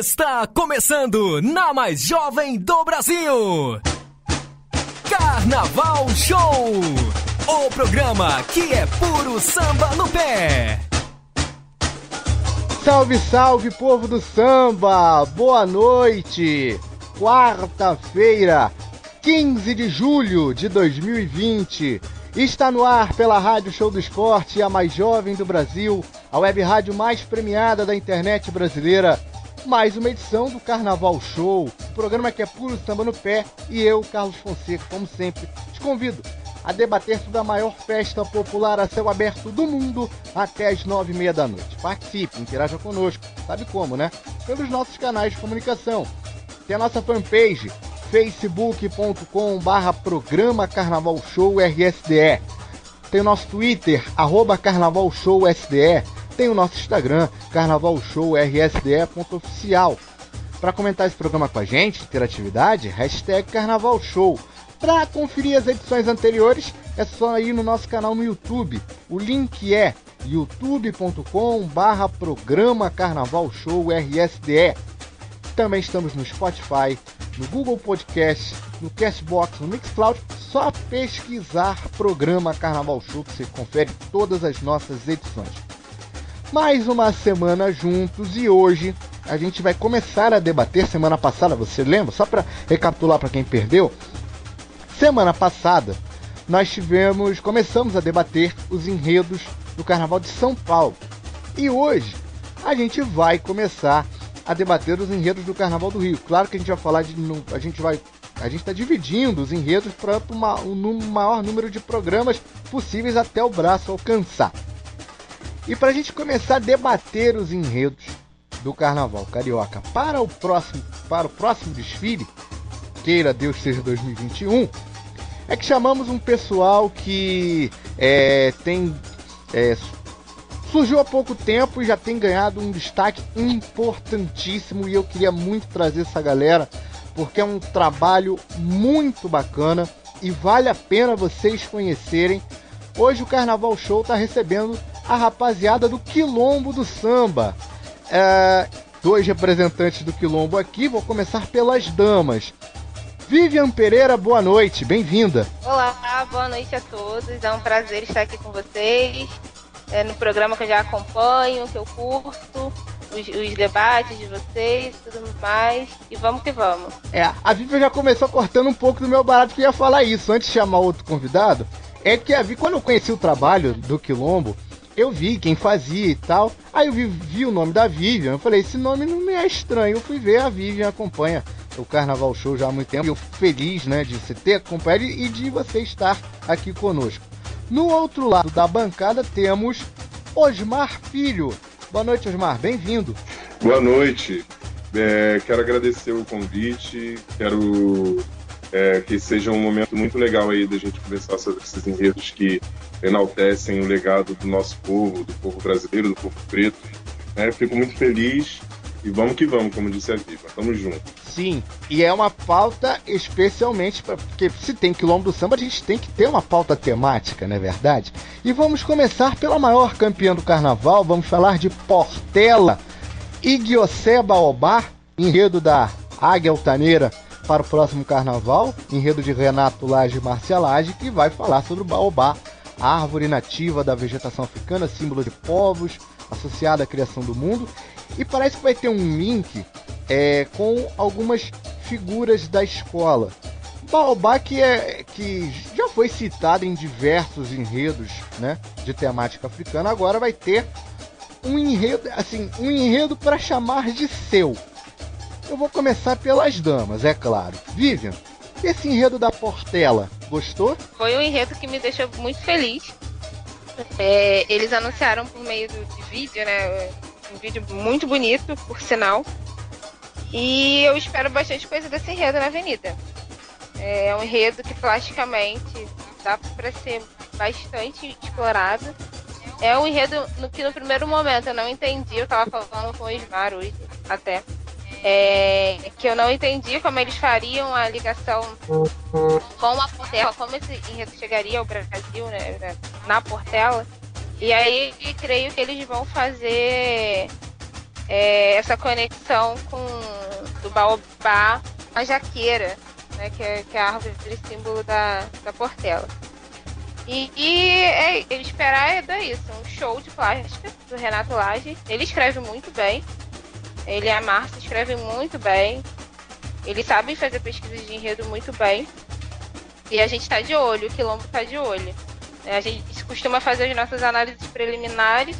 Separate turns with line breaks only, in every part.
Está começando na mais jovem do Brasil. Carnaval Show. O programa que é puro samba no pé.
Salve, salve, povo do samba! Boa noite! Quarta-feira, 15 de julho de 2020. Está no ar pela Rádio Show do Esporte, a mais jovem do Brasil, a web rádio mais premiada da internet brasileira. Mais uma edição do Carnaval Show, programa que é puro samba no pé, e eu, Carlos Fonseca, como sempre, te convido a debater sobre a maior festa popular a céu aberto do mundo até as nove e meia da noite. Participe, interaja conosco, sabe como, né? Pelos nossos canais de comunicação. Tem a nossa fanpage, facebook.com barra programa Carnaval Show RSDE. Tem o nosso Twitter, arroba Carnaval Show SDE. Tem o nosso Instagram, Carnaval Show RSDE.oficial. Para comentar esse programa com a gente, interatividade, hashtag Carnaval Show. Para conferir as edições anteriores, é só ir no nosso canal no YouTube. O link é youtube.com programa Carnaval Show RSDE. Também estamos no Spotify, no Google Podcast, no Castbox, no Mixcloud. Só pesquisar programa Carnaval Show que você confere todas as nossas edições. Mais uma semana juntos e hoje a gente vai começar a debater. Semana passada, você lembra? Só para recapitular para quem perdeu. Semana passada nós tivemos, começamos a debater os enredos do Carnaval de São Paulo. E hoje a gente vai começar a debater os enredos do Carnaval do Rio. Claro que a gente vai falar de. A gente vai. A gente está dividindo os enredos para um maior número de programas possíveis até o braço alcançar. E para a gente começar a debater os enredos do Carnaval Carioca para o próximo, para o próximo desfile, queira Deus seja 2021, é que chamamos um pessoal que é, tem é, surgiu há pouco tempo e já tem ganhado um destaque importantíssimo e eu queria muito trazer essa galera porque é um trabalho muito bacana e vale a pena vocês conhecerem. Hoje o Carnaval Show está recebendo a rapaziada do Quilombo do Samba. É, dois representantes do Quilombo aqui, vou começar pelas damas. Vivian Pereira, boa noite, bem-vinda.
Olá, boa noite a todos. É um prazer estar aqui com vocês. É no programa que eu já acompanho, que eu curto, os, os, debates de vocês, tudo mais. E vamos que vamos.
É, a Vivian já começou cortando um pouco do meu barato que ia falar isso. Antes de chamar outro convidado, é que a Vivian, quando eu conheci o trabalho do Quilombo, eu vi quem fazia e tal. Aí eu vi, vi, o nome da Vivian. Eu falei, esse nome não me é estranho. Eu fui ver, a Vivian acompanha o Carnaval Show já há muito tempo. E eu feliz, né, de você ter acompanhado e de você estar aqui conosco. No outro lado da bancada temos Osmar Filho. Boa noite, Osmar. Bem-vindo.
Boa noite. É, quero agradecer o convite. Quero é, que seja um momento muito legal aí da gente conversar sobre esses enredos que enaltecem o legado do nosso povo, do povo brasileiro, do povo preto. É, fico muito feliz e vamos que vamos, como disse a Viva. Tamo junto.
Sim, e é uma pauta especialmente para porque se tem quilombo do samba, a gente tem que ter uma pauta temática, não é verdade? E vamos começar pela maior campeã do carnaval, vamos falar de Portela e Guiocé Baobá, enredo da Águia Altaneira para o próximo carnaval, enredo de Renato Lage Marcialage, que vai falar sobre o Baobá, árvore nativa da vegetação africana, símbolo de povos, associada à criação do mundo, e parece que vai ter um link é, com algumas figuras da escola. Baobá que, é, que já foi citado em diversos enredos né, de temática africana, agora vai ter um enredo, assim, um enredo para chamar de seu. Eu vou começar pelas damas, é claro. Vivian, esse enredo da Portela, gostou?
Foi um enredo que me deixou muito feliz. É, eles anunciaram por meio do, de vídeo, né? Um vídeo muito bonito, por sinal. E eu espero bastante coisa desse enredo na Avenida. É um enredo que plasticamente dá para ser bastante explorado. É um enredo no que no primeiro momento eu não entendi, eu tava falando com o Ismar hoje até. É, que eu não entendi como eles fariam a ligação com a Portela, como esse enredo chegaria ao Brasil, né, na Portela. E aí creio que eles vão fazer é essa conexão com do baobá a jaqueira, né, que, é, que é a árvore símbolo da, da Portela. E, e é, esperar é isso, um show de plástica do Renato Lage. Ele escreve muito bem. Ele e a Márcia escrevem muito bem. Eles sabem fazer pesquisas de enredo muito bem. E a gente está de olho, o Quilombo está de olho. É, a gente costuma fazer as nossas análises preliminares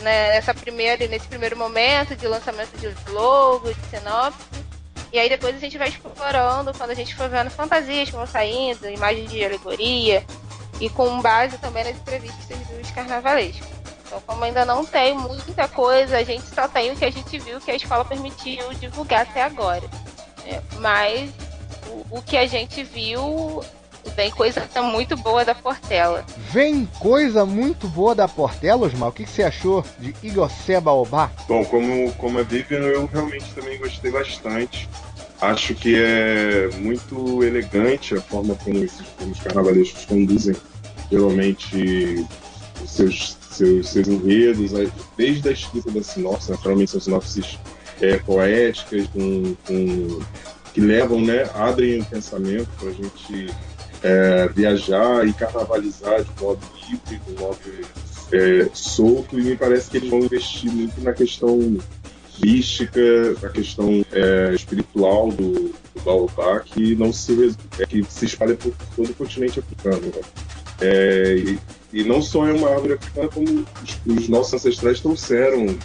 né, nessa primeira, nesse primeiro momento de lançamento de logo, de sinopse. E aí depois a gente vai explorando quando a gente for vendo fantasias que vão saindo, imagens de alegoria, e com base também nas entrevistas dos carnavalescos. Então, como ainda não tem muita coisa, a gente só tem o que a gente viu que a escola permitiu divulgar até agora. É, mas o, o que a gente viu Vem coisa muito boa da Portela.
Vem coisa muito boa da Portela, Osmar? O que, que você achou de Igocé Baobá?
Bom, como, como a Vivian, eu realmente também gostei bastante. Acho que é muito elegante a forma como, esses, como os carnavalescos conduzem, geralmente, os seus, seus, seus enredos, desde a escrita da sinopse, naturalmente são sinopses é, poéticas, com, com, que levam, né, abrem o pensamento para a gente é, viajar e carnavalizar de modo livre, de modo é, solto, e me parece que eles vão investir muito na questão mística, na questão é, espiritual do, do Baobá, que não se, é, que se espalha por todo o continente africano. Né? É, e, e, não só é uma árvore africana, como os, os nossos ancestrais trouxeram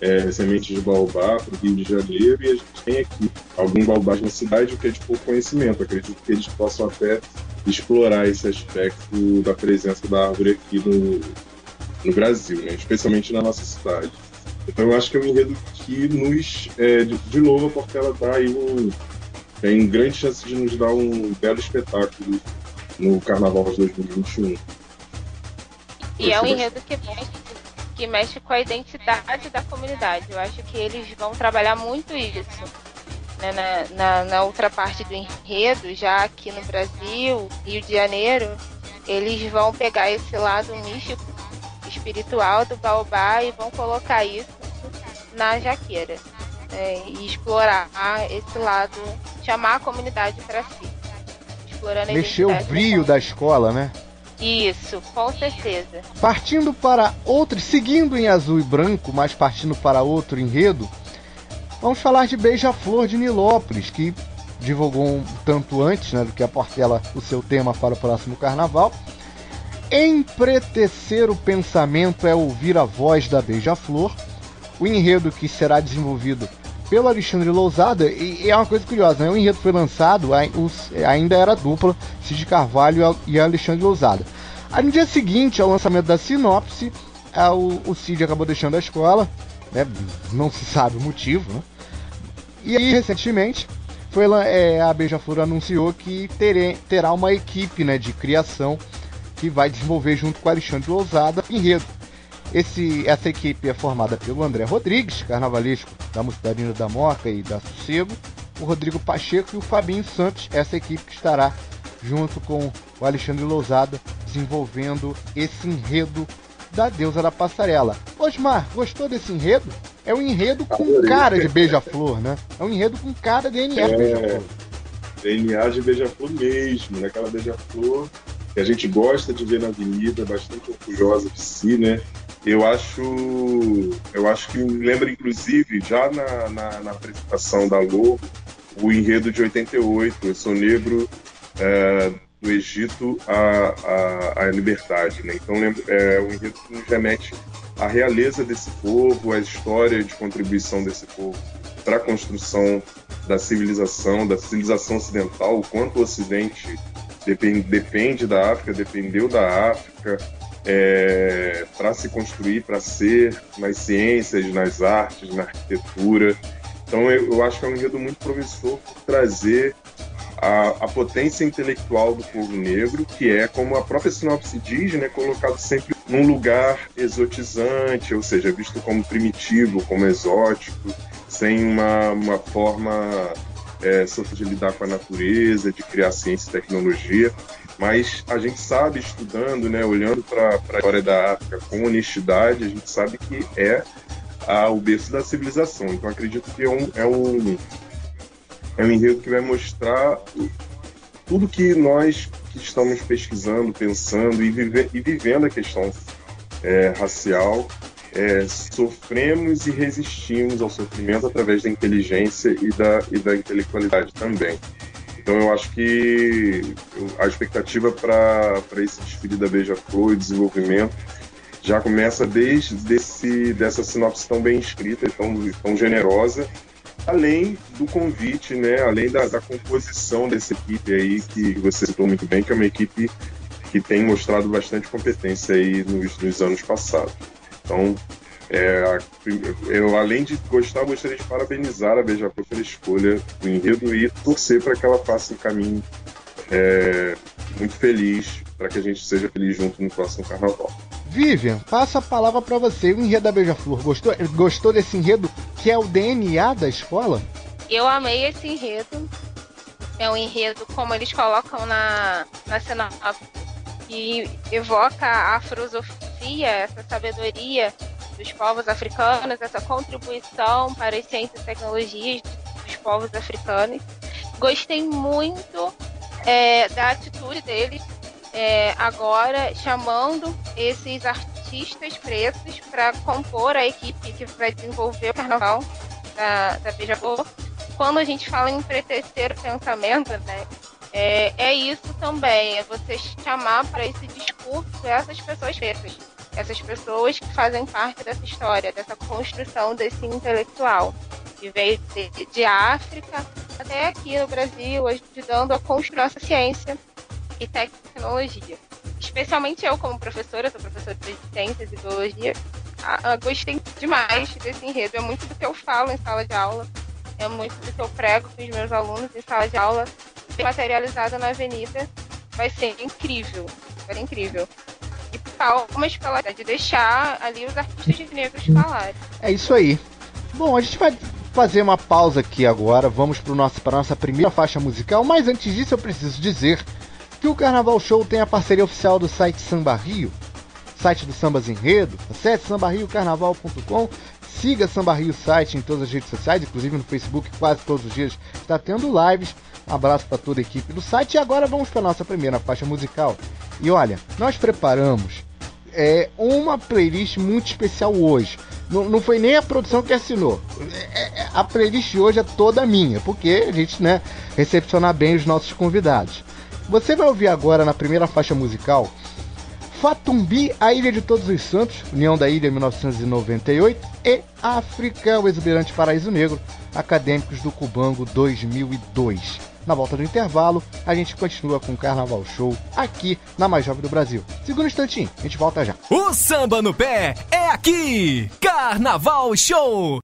é, sementes de baobá para o Rio de Janeiro e a gente tem aqui alguns baobás na cidade, o que é de pouco conhecimento. Acredito que eles possam até explorar esse aspecto da presença da árvore aqui no, no Brasil, né? especialmente na nossa cidade. Então eu acho que é um enredo que nos, é, de, de, novo, porque ela dá aí um, tem grande chance de nos dar um belo espetáculo no Carnaval de 2021.
E é um enredo que mexe, que mexe com a identidade da comunidade. Eu acho que eles vão trabalhar muito isso né, na, na, na, outra parte do enredo, já aqui no Brasil, Rio de Janeiro, eles vão pegar esse lado místico, espiritual do baobá e vão colocar isso na jaqueira. Né, e explorar esse lado, chamar a comunidade para si.
Explorando Mexer o brilho da escola, né?
Isso, com certeza.
Partindo para outro, seguindo em azul e branco, mas partindo para outro enredo, Vamos falar de Beija-Flor de Nilópolis, que divulgou um tanto antes né, do que a Portela o seu tema para o próximo carnaval. Empretecer o pensamento é ouvir a voz da Beija-Flor. O enredo que será desenvolvido pelo Alexandre Lousada, e é uma coisa curiosa, né? o enredo foi lançado, ainda era dupla, Cid Carvalho e Alexandre Lousada. Aí no dia seguinte ao lançamento da sinopse, o Cid acabou deixando a escola, né? não se sabe o motivo, né? E aí, recentemente, foi, é, a Beija-Flor anunciou que terê, terá uma equipe né, de criação que vai desenvolver junto com Alexandre Ousada enredo. Esse, essa equipe é formada pelo André Rodrigues, carnavalesco da Mocidadina da Moca e da Sossego, o Rodrigo Pacheco e o Fabinho Santos, essa equipe que estará junto com o Alexandre Lousada desenvolvendo esse enredo da deusa da passarela. Osmar, gostou desse enredo? É um enredo com cara de beija-flor, né? É um enredo com cara de DNA é, de beija-flor.
DNA de beija-flor mesmo, né? Aquela beija-flor que a gente gosta de ver na avenida, bastante orgulhosa de si, né? Eu acho, eu acho que lembra, inclusive, já na, na, na apresentação da Lobo, o enredo de 88, Eu Sou Negro, é, do Egito à, à, à liberdade. Né? Então é um enredo que nos remete à realeza desse povo, à história de contribuição desse povo para a construção da civilização, da civilização ocidental, o quanto o Ocidente depende, depende da África, dependeu da África é, para se construir, para ser nas ciências, nas artes, na arquitetura. Então eu, eu acho que é um enredo muito promissor por trazer a, a, potência intelectual do povo negro, que é, como a própria sinopse diz, né, colocado sempre num lugar exotizante, ou seja, visto como primitivo, como exótico, sem uma, uma forma é, de lidar com a natureza, de criar ciência e tecnologia. Mas a gente sabe, estudando, né, olhando para a história da África com honestidade, a gente sabe que é ao berço da civilização. Então acredito que é um, é um, é um enredo que vai mostrar tudo que nós que estamos pesquisando, pensando e, vive, e vivendo a questão é, racial é, sofremos e resistimos ao sofrimento através da inteligência e da, e da intelectualidade também. Então eu acho que a expectativa para esse desfile da Beija-Flor e desenvolvimento já começa desde desse, dessa sinopse tão bem escrita e tão, tão generosa, além do convite, né, além da, da composição dessa equipe aí que você citou muito bem, que é uma equipe que tem mostrado bastante competência aí nos, nos anos passados. Então, é, eu, além de gostar, gostaria de parabenizar a Beija-Flor pela escolha do enredo e torcer para que ela faça um caminho é, muito feliz, para que a gente seja feliz junto no próximo carnaval.
Vivian, passo a palavra para você. O enredo da Beija-Flor, gostou, gostou desse enredo que é o DNA da escola?
Eu amei esse enredo. É um enredo, como eles colocam na, na sinopse, que evoca a filosofia, essa sabedoria dos povos africanos, essa contribuição para as ciências e tecnologias dos povos africanos. Gostei muito é, da atitude deles é, agora chamando esses artistas pretos para compor a equipe que vai desenvolver o carnaval da, da Beija-Flor. Quando a gente fala em pretecer o pensamento, né, é, é isso também, é você chamar para esse discurso essas pessoas pretas essas pessoas que fazem parte dessa história, dessa construção desse intelectual, que veio de, de África até aqui no Brasil, ajudando a construir essa ciência e tecnologia. Especialmente eu, como professora, sou professora de ciências e biologia, gostei demais desse enredo. É muito do que eu falo em sala de aula, é muito do que eu prego com os meus alunos em sala de aula, materializado na avenida. Vai ser incrível, vai ser incrível e palmas pela de deixar ali os artistas negros falarem.
É isso aí. Bom, a gente vai fazer uma pausa aqui agora. Vamos para a nossa primeira faixa musical. Mas antes disso, eu preciso dizer que o Carnaval Show tem a parceria oficial do site Samba Rio, site do Sambas Enredo. Acesse sambarriocarnaval.com. Siga Samba Rio site em todas as redes sociais, inclusive no Facebook, quase todos os dias está tendo lives. Um abraço para toda a equipe do site. E agora vamos para nossa primeira faixa musical. E olha, nós preparamos é, uma playlist muito especial hoje. Não, não foi nem a produção que assinou. É, é, a playlist hoje é toda minha, porque a gente né, recepcionar bem os nossos convidados. Você vai ouvir agora na primeira faixa musical Fatumbi, a Ilha de Todos os Santos, União da Ilha 1998 e África, o exuberante Paraíso Negro, Acadêmicos do Cubango 2002. Na volta do intervalo, a gente continua com o Carnaval Show aqui na Mais Jovem do Brasil. Segura um instantinho, a gente volta já.
O samba no pé é aqui! Carnaval Show!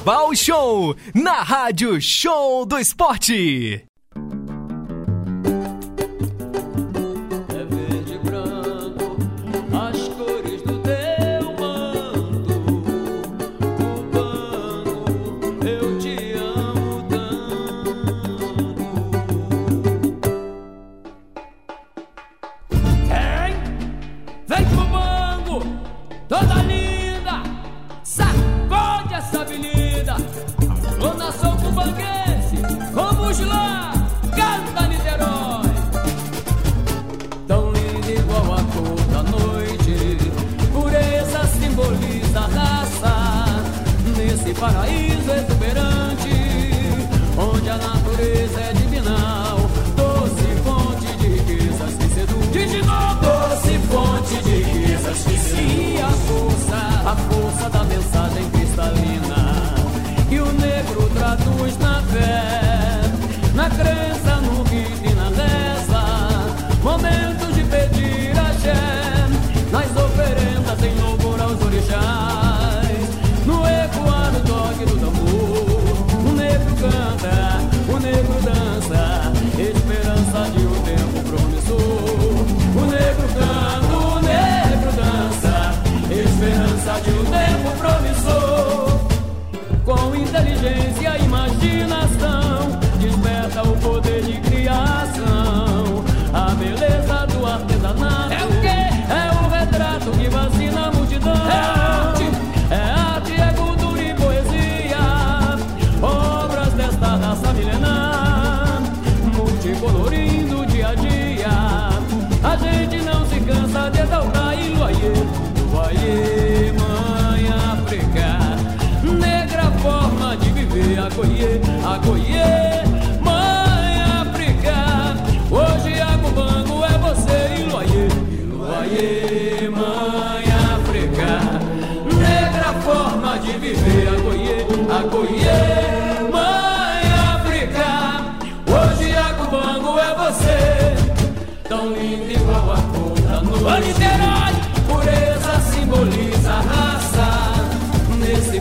Carnaval Show na Rádio Show do Esporte.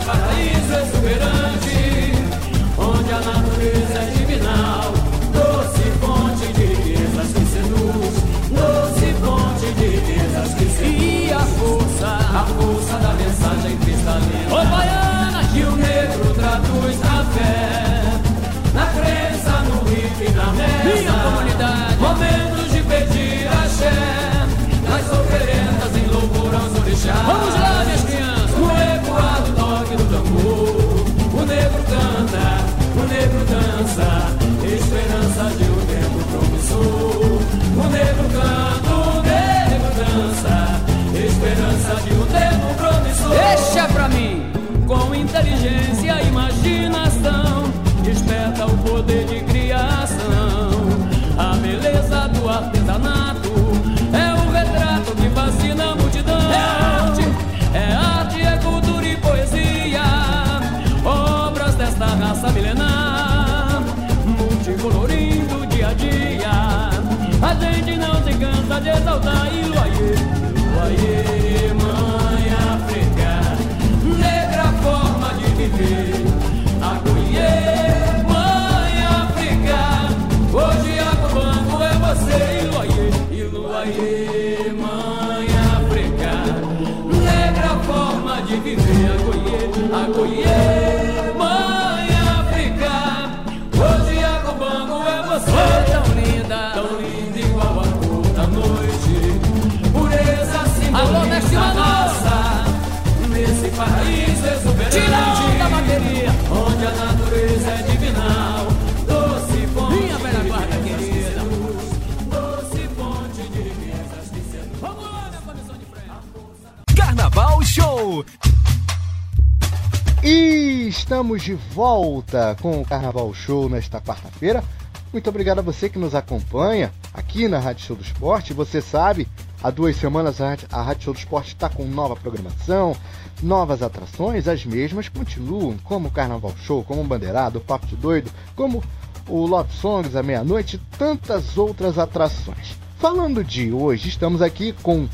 paraíso
é exuberante. changes. Estamos de volta com o Carnaval Show nesta quarta-feira. Muito obrigado a você que nos acompanha aqui na Rádio Show do Esporte. Você sabe, há duas semanas a Rádio Show do Esporte está com nova programação, novas atrações. As mesmas continuam, como o Carnaval Show, como o Bandeirado, o Papo de Doido, como o Love Songs à meia-noite e tantas outras atrações. Falando de hoje, estamos aqui com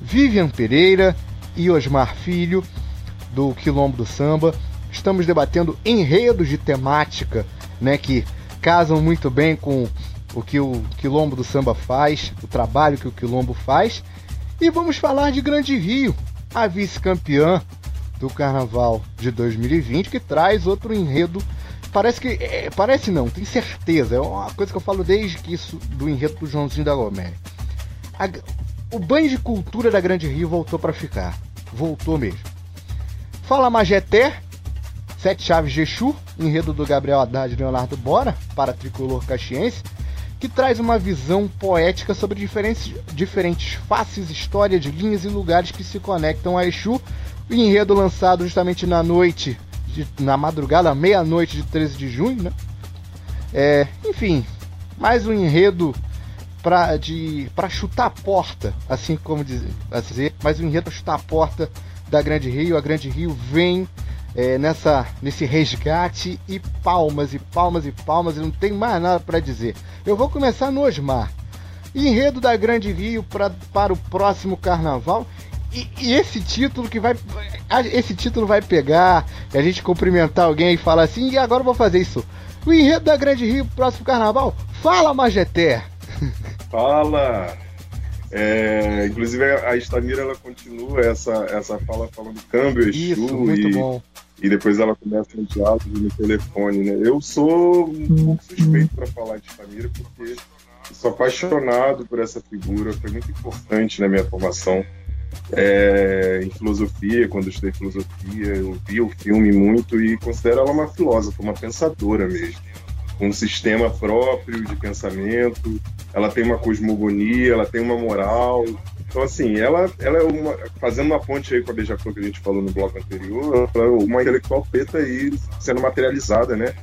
Vivian Pereira e Osmar Filho do Quilombo do Samba. Estamos debatendo enredos de temática, né, que casam muito bem com o que o Quilombo do Samba faz, o trabalho que o Quilombo faz. E vamos falar de Grande Rio, a vice-campeã do Carnaval de 2020, que traz outro enredo. Parece que. É, parece não, tem certeza. É uma coisa que eu falo desde que isso do enredo do Joãozinho da Goméria. O banho de cultura da Grande Rio voltou para ficar. Voltou mesmo. Fala Majeté, Sete Chaves de Exu, enredo do Gabriel Haddad e Leonardo Bora, para Tricolor Caxiense, que traz uma visão poética sobre diferentes, diferentes faces, histórias, linhas e lugares que se conectam a Exu. O enredo lançado justamente na noite, de, na madrugada, meia-noite de 13 de junho, né? É, enfim, mais um enredo para chutar a porta, assim como dizer, mais um enredo para chutar a porta da Grande Rio. A Grande Rio vem é, nessa nesse resgate e palmas e palmas e palmas e não tem mais nada para dizer. Eu vou começar no Osmar. Enredo da Grande Rio pra, para o próximo carnaval. E, e, esse título que vai. Esse título vai pegar, a gente cumprimentar alguém e falar assim, e agora eu vou fazer isso. O enredo da Grande Rio próximo carnaval? Fala, Majeté!
Fala! É, inclusive a Estamira ela continua essa, essa fala falando câmbio, Exu
Isso, muito
e,
bom.
e depois ela começa um diálogo no telefone, né? Eu sou um pouco suspeito para falar de Estamira porque sou apaixonado por essa figura, foi muito importante na minha formação é, em filosofia, quando eu estudei filosofia, eu vi o filme muito e considero ela uma filósofa, uma pensadora mesmo um sistema próprio de pensamento, ela tem uma cosmogonia, ela tem uma moral. Então, assim, ela, ela é uma. Fazendo uma ponte aí com a Beija-Flor que a gente falou no bloco anterior, ela é uma intelectual preta aí sendo materializada, né?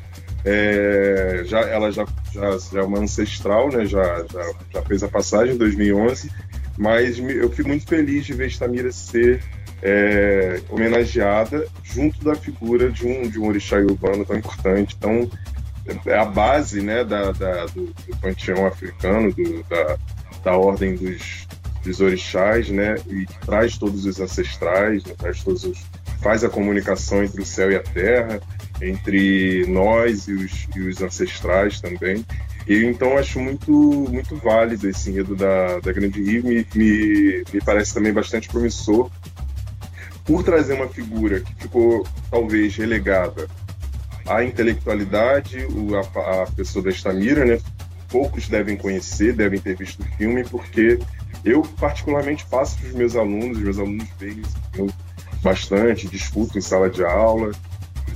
É, já, ela já, já, já é uma ancestral, né? Já, já, já fez a passagem em 2011, mas eu fico muito feliz de ver Estamira ser é, homenageada junto da figura de um, de um orixá urbano tão importante. Então, é a base né, da, da do, do, panteão africano, do, da, da ordem dos, dos orixás, né, e traz todos os ancestrais, né, traz todos os, faz a comunicação entre o céu e a terra, entre nós e os, e os ancestrais também. E então acho muito muito válido esse enredo da, da Grande Rio, me, me, me parece também bastante promissor por trazer uma figura que ficou talvez relegada a intelectualidade, o, a, a, pessoa da Estamira, né? Poucos devem conhecer, devem ter visto o filme, porque eu particularmente passo para os meus alunos, os meus alunos veem bastante, discuto em sala de aula,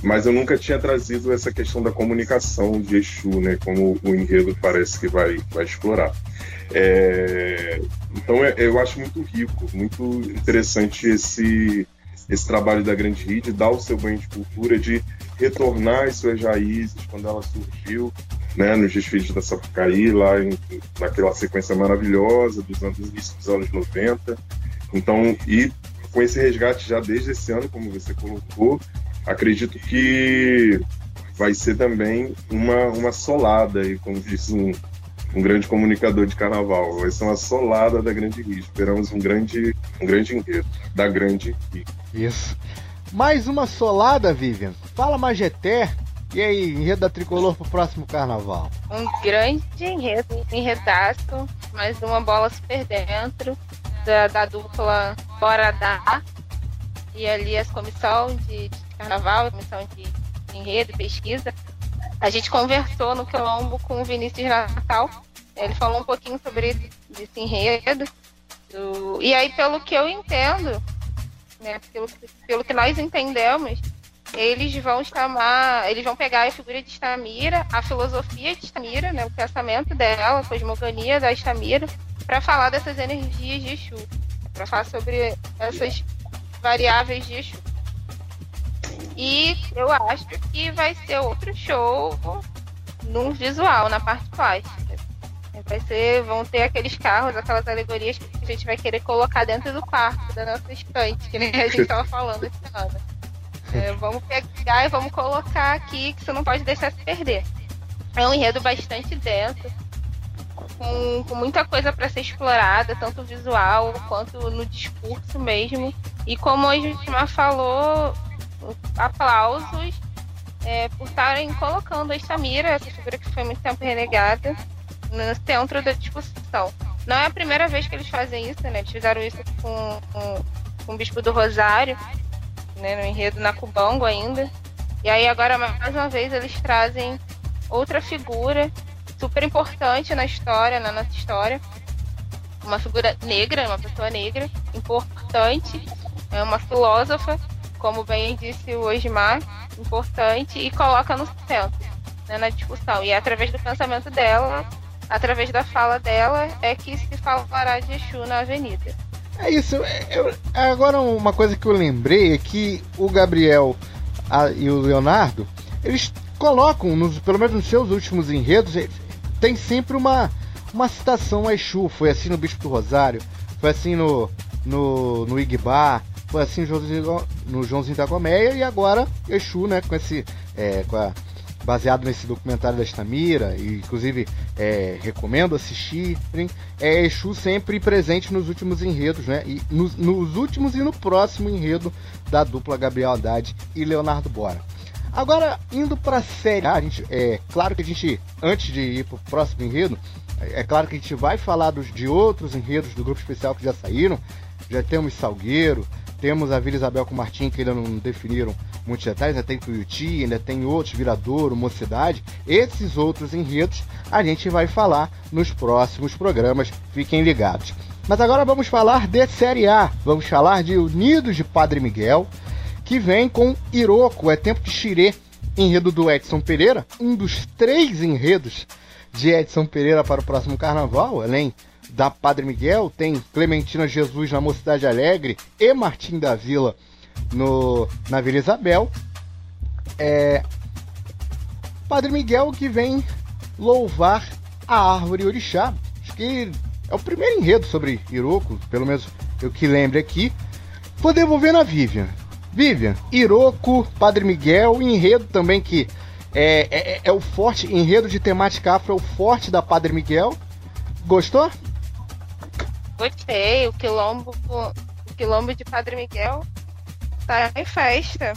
mas eu nunca tinha trazido essa questão da comunicação de Exu, né? Como o enredo parece que vai, vai explorar. É, então é, eu acho muito rico, muito interessante esse esse trabalho da Grande Rede, dar o seu banho de cultura, de retornar às suas raízes quando ela surgiu, né, nos desfiles da Sapucaí, lá em, naquela sequência maravilhosa dos anos dos anos 90. Então, e com esse resgate já desde esse ano, como você colocou, acredito que vai ser também uma, uma solada, e como disse um, um grande comunicador de carnaval, vai ser uma solada da Grande Rio. Esperamos um grande, um grande enredo da Grande Rio.
Isso. Mais uma solada, Vivian. Fala Majeté. E aí, enredo da tricolor pro próximo carnaval?
Um grande enredo, enredaço, mais uma bola super dentro da, da dupla Bora Dar. E ali as comissão de, de carnaval, comissão de, de enredo e pesquisa. A gente conversou no Quilombo com o Vinícius Natal. Ele falou um pouquinho sobre esse enredo. Do... E aí, pelo que eu entendo, né? Pelo, pelo que nós entendemos, eles vão chamar, eles vão pegar a figura de Estamira, a filosofia de Estamira, né, o pensamento dela, a cosmogonia da Estamira, para falar dessas energias de Exu, para falar sobre essas variáveis de Exu. E eu acho que vai ser outro show no visual, na parte plástica. Vai ser, vão ter aqueles carros, aquelas alegorias que a gente vai querer colocar dentro do quarto da nossa estante, que nem a gente estava falando esse ano. É, vamos pegar e vamos colocar aqui, que você não pode deixar se perder. É um enredo bastante denso, com, com muita coisa para ser explorada, tanto visual quanto no discurso mesmo. E como a Jusma falou, aplausos é, por estarem colocando a Samira, essa figura que foi muito tempo renegada, no centro da discussão. Não é a primeira vez que eles fazem isso, né? Eles fizeram isso com, com, com o Bispo do Rosário, né, no enredo na Cubango ainda. E aí agora, mais uma vez, eles trazem outra figura super importante na história, na nossa história. Uma figura negra, uma pessoa negra, importante, é uma filósofa, como bem disse o Osmar, importante, e coloca no centro, né, na discussão. E é através do pensamento dela, através da fala dela, é que se falará de Exu na avenida.
É isso. Eu, agora uma coisa que eu lembrei é que o Gabriel a, e o Leonardo, eles colocam, nos, pelo menos nos seus últimos enredos, tem sempre uma, uma citação a Exu. Foi assim no Bispo do Rosário, foi assim no, no, no Igbar, foi assim no, Joãozinho da Gomeia e agora Exu, né, com esse. É, com a, baseado nesse documentário da Estamira, e inclusive é, recomendo assistir. É Exu sempre presente nos últimos enredos, né? E nos, nos, últimos e no próximo enredo da dupla Gabriel Haddad e Leonardo Bora. Agora, indo para a série A, a gente, é claro que a gente, antes de ir para o próximo enredo, é claro que a gente vai falar dos, de outros enredos do grupo especial que já saíram. Já temos Salgueiro, temos a Vila Isabel com Martim, que ainda não definiram muitos detalhes, ainda tem Tuiuti, ainda tem outros, Viradouro, Mocidade. Esses outros enredos a gente vai falar nos próximos programas, fiquem ligados. Mas agora vamos falar de Série A, vamos falar de Unidos de Padre Miguel, que vem com Iroco, é tempo de xirê, enredo do Edson Pereira, um dos três enredos de Edson Pereira para o próximo carnaval, além da Padre Miguel, tem Clementina Jesus na Mocidade Alegre e Martim da Vila no, na Vila Isabel. É, Padre Miguel que vem louvar a árvore orixá. Acho que é o primeiro enredo sobre Iroco, pelo menos eu que lembre aqui. Vou devolver na Vivian. Vivian, Iroco, Padre Miguel, enredo também que é, é, é, o forte, enredo de temática afro, é o forte da Padre Miguel. Gostou?
Gostei, o quilombo, o quilombo de Padre Miguel tá em festa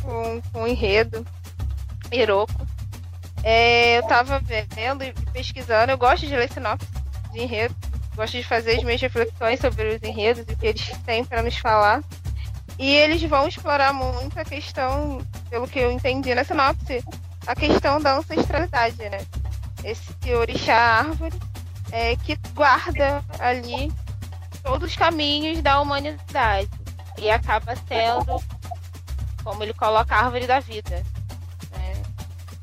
com, com enredo, Iroco. É, eu tava vendo e pesquisando, eu gosto de ler sinopse de enredo, gosto de fazer as minhas reflexões sobre os enredos e o que eles têm para nos falar. E eles vão explorar muito a questão, pelo que eu entendi na sinopse, a questão da ancestralidade, né? Esse orixá árvore é, que guarda ali todos os caminhos da humanidade. E acaba sendo, como ele coloca, a árvore da vida. Né?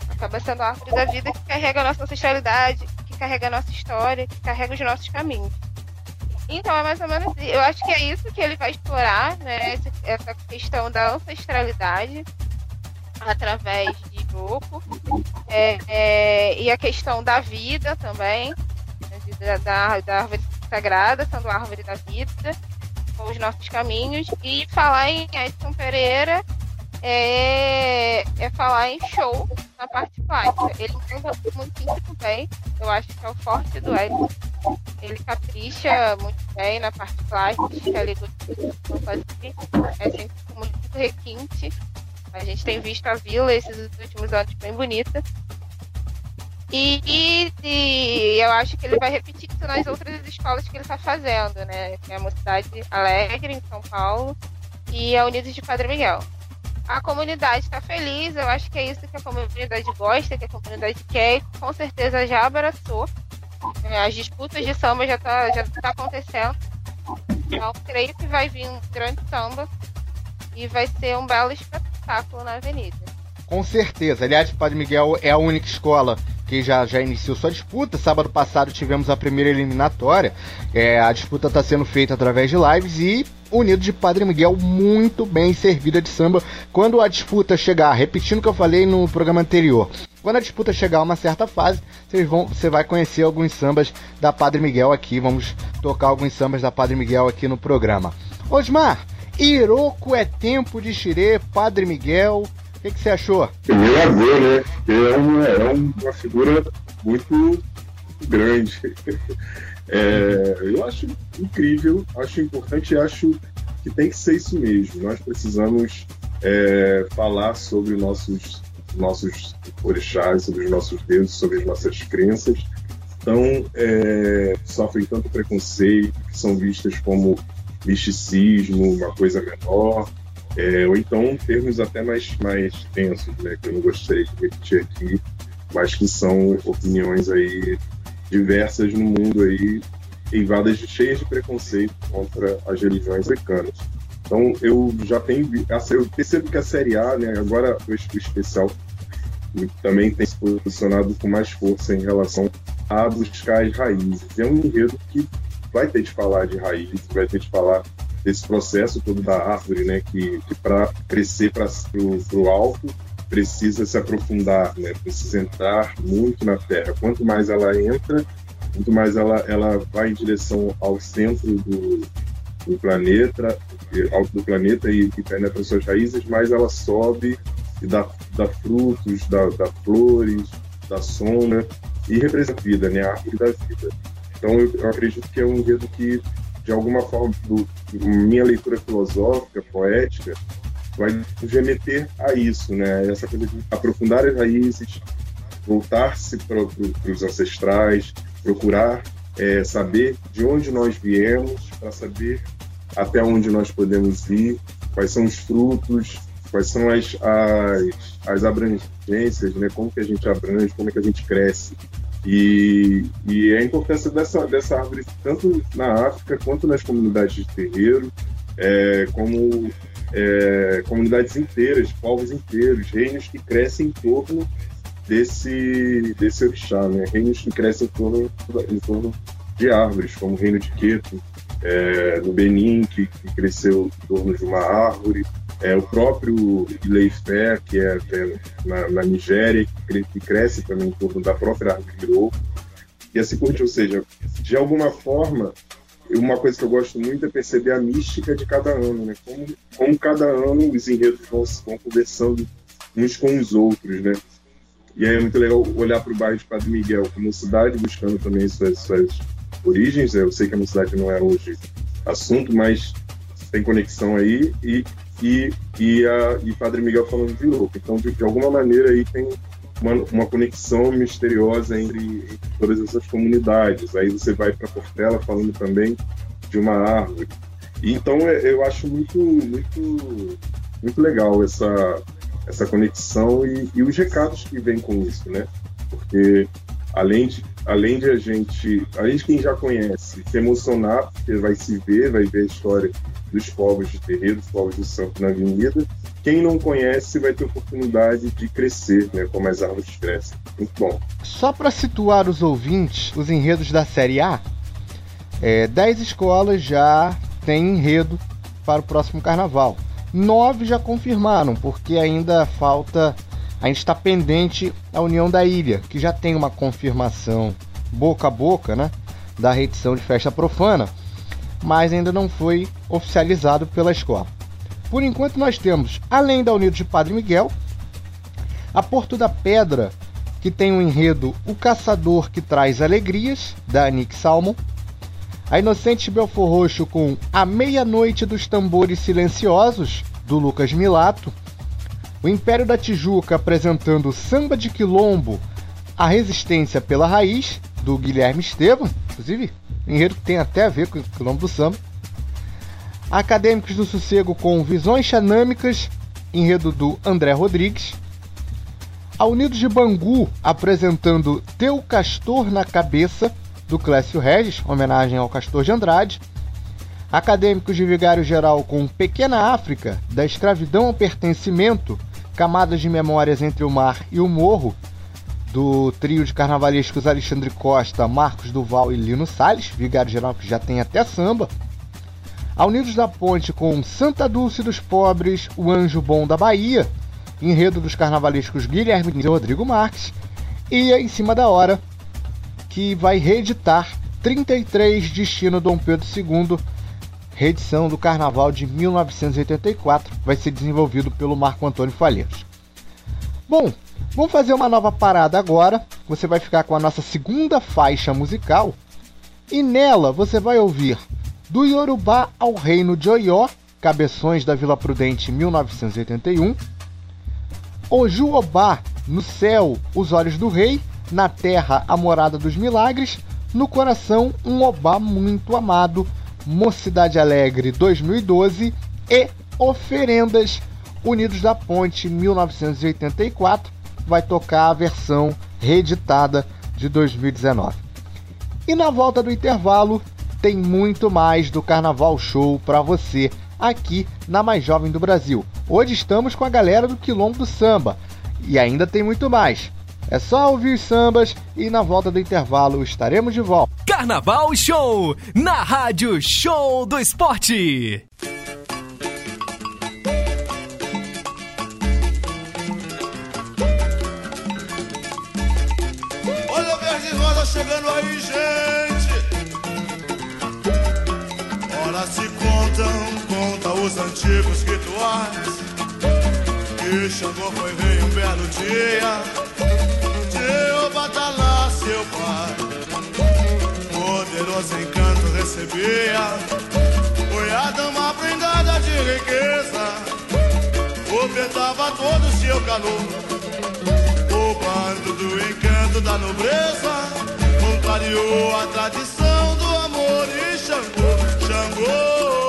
Acaba sendo a árvore da vida que carrega a nossa ancestralidade, que carrega a nossa história, que carrega os nossos caminhos. Então é mais ou menos Eu acho que é isso que ele vai explorar, né? Essa questão da ancestralidade através de grupo. É, é, e a questão da vida também, da, da, da árvore sagrada, sendo a árvore da vida, com os nossos caminhos. E falar em Edson Pereira é, é falar em show na parte plástica. Ele canta muito bem, eu acho que é o forte do Edson. Ele capricha muito bem na parte plástica, ali do é sempre muito requinte. A gente tem visto a vila esses últimos anos bem bonita. E, e, eu acho que ele vai repetir isso nas outras escolas que ele está fazendo, né? Que é a Mocidade Alegre, em São Paulo, e a Unidos de Padre Miguel. A comunidade está feliz, eu acho que é isso que a comunidade gosta, que a comunidade quer, e com certeza já abraçou. É, as disputas de samba já está já tá acontecendo. Então, creio que vai vir um grande samba e vai ser um belo espetáculo na avenida.
Com certeza. Aliás, Padre Miguel é a única escola que já, já iniciou sua disputa. Sábado passado tivemos a primeira eliminatória. É, a disputa está sendo feita através de lives e Unidos de Padre Miguel muito bem servida de samba quando a disputa chegar, repetindo o que eu falei no programa anterior. Quando a disputa chegar a uma certa fase, vão, você vai conhecer alguns sambas da Padre Miguel aqui. Vamos tocar alguns sambas da Padre Miguel aqui no programa. Osmar, Iroco é tempo de xirê, Padre Miguel. Que, que você achou?
Meu avô, né? É uma, é uma figura muito grande. É, eu acho incrível, acho importante e acho que tem que ser isso mesmo. Nós precisamos é, falar sobre nossos nossos orixás, sobre os nossos deuses, sobre as nossas crenças. Então, é, sofrem tanto preconceito, que são vistas como misticismo, uma coisa menor, é, ou então termos até mais, mais tensos, né, que eu não gostaria de repetir aqui, mas que são opiniões aí diversas no mundo aí, eivadas cheias de preconceito contra as religiões africanas. Então eu já tenho, eu percebo que a série A, né, agora o especial também tem se posicionado com mais força em relação a buscar as raízes. É um enredo que vai ter de falar de raízes, vai ter de falar desse processo todo da árvore, né, que, que para crescer para o alto precisa se aprofundar, né, precisa entrar muito na terra. Quanto mais ela entra, quanto mais ela, ela vai em direção ao centro do, do planeta, do planeta e, e penetra suas raízes, mais ela sobe e dá, dá frutos, dá, dá flores, dá sombra e representa a vida, né, a árvore da vida. Então eu, eu acredito que é um enredo que de alguma forma, do, minha leitura filosófica, poética, vai remeter a isso, né? Essa coisa de aprofundar as raízes, voltar-se para os ancestrais, procurar é, saber de onde nós viemos, para saber até onde nós podemos ir, quais são os frutos, quais são as, as, as abrangências, né? Como que a gente abrange, como é que a gente cresce. E, e a importância dessa, dessa árvore, tanto na África quanto nas comunidades de terreiro, é, como é, comunidades inteiras, povos inteiros, reinos que crescem em torno desse, desse orixá, né? reinos que crescem em torno, em torno de árvores, como o reino de Queto, é, no Benin, que, que, cresceu em torno de uma árvore, é, o próprio Ileifé, que é, na, na, Nigéria, que, que, cresce também em torno da própria árvore Iro, e assim por. Ou seja, de alguma forma, uma coisa que eu gosto muito é perceber a mística de cada ano, né? Como, como cada ano os enredos vão, vão conversando uns com os outros, né? E aí é muito legal olhar para o bairro de Padre Miguel como cidade, buscando também suas, suas origens. Eu sei que a minha cidade não é hoje assunto, mas tem conexão aí. E e, e, a, e Padre Miguel falando de louco. Então, de, de, alguma maneira, aí tem uma, uma conexão misteriosa entre, entre, todas essas comunidades. Aí você vai para Portela falando também de uma árvore. E, então, é, eu acho muito, muito, muito legal essa, essa conexão e, e os recados que vêm com isso, né? Porque além de, além de a gente, além de quem já conhece, se emocionar, porque vai se ver, vai ver a história dos povos de terreiro, dos povos de santo na avenida. Quem não conhece vai ter oportunidade de crescer, né, como as árvores crescem. Muito bom.
Só para situar os ouvintes, os enredos da Série A, é, 10 escolas já têm enredo para o próximo carnaval. Nove já confirmaram, porque ainda falta, ainda está pendente a União da Ilha, que já tem uma confirmação boca a boca, né, da reedição de festa profana mas ainda não foi oficializado pela escola. Por enquanto, nós temos, além da Unidos de Padre Miguel, a Porto da Pedra, que tem o um enredo O Caçador que Traz Alegrias, da Nick Salmon, a Inocente Belfor Roxo com A Meia-Noite dos Tambores Silenciosos, do Lucas Milato, o Império da Tijuca apresentando Samba de Quilombo, A Resistência pela Raiz, do Guilherme Estevam, inclusive enredo que tem até a ver com o nome do samba. Acadêmicos do Sossego com Visões Xanâmicas, enredo do André Rodrigues. A Unidos de Bangu apresentando Teu Castor na Cabeça, do Clécio Regis, homenagem ao Castor de Andrade. Acadêmicos de Vigário Geral com Pequena África, da escravidão ao pertencimento, camadas de memórias entre o mar e o morro, do trio de carnavalescos Alexandre Costa, Marcos Duval e Lino Salles, vigário geral que já tem até samba. A Unidos da Ponte com Santa Dulce dos Pobres, O Anjo Bom da Bahia, enredo dos carnavalescos Guilherme e Rodrigo Marques, e Em Cima da Hora, que vai reeditar 33 Destino Dom Pedro II, reedição do Carnaval de 1984, vai ser desenvolvido pelo Marco Antônio Falheiros. Bom, vamos fazer uma nova parada agora. Você vai ficar com a nossa segunda faixa musical e nela você vai ouvir Do Yorubá ao Reino de Oió, Cabeções da Vila Prudente 1981, Ojuobá, No Céu, Os Olhos do Rei, Na Terra, A Morada dos Milagres, No Coração, Um Obá Muito Amado, Mocidade Alegre 2012 e Oferendas Unidos da Ponte 1984 vai tocar a versão reeditada de 2019. E na volta do intervalo tem muito mais do Carnaval Show para você aqui na Mais Jovem do Brasil. Hoje estamos com a galera do Quilombo do Samba e ainda tem muito mais. É só ouvir os sambas e na volta do intervalo estaremos de volta.
Carnaval Show na Rádio Show do Esporte.
Olha o verde rosa chegando aí, gente. Ora se contam, conta os antigos rituais. Que Xangô foi rei um belo dia. Tá lá, seu pai. Poderoso encanto recebia. Foi a dama prendada de riqueza. Ofertava todo o seu calor. O bando do encanto da nobreza contrariou a tradição do amor e Xangô, Xangô.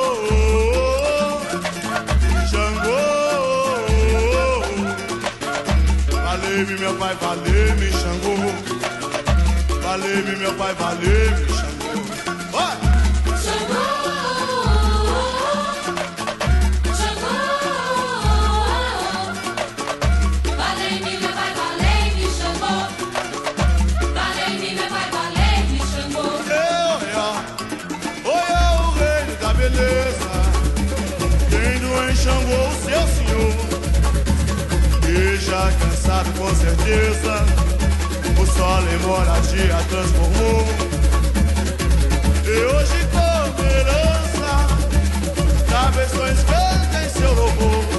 Valeu-me meu pai, valeu-me Xangô. Valeu-me meu pai, valeu-me Xangô. Com certeza, o sol em moradia transformou. E hoje com herança, cabeções cantem seu louvor.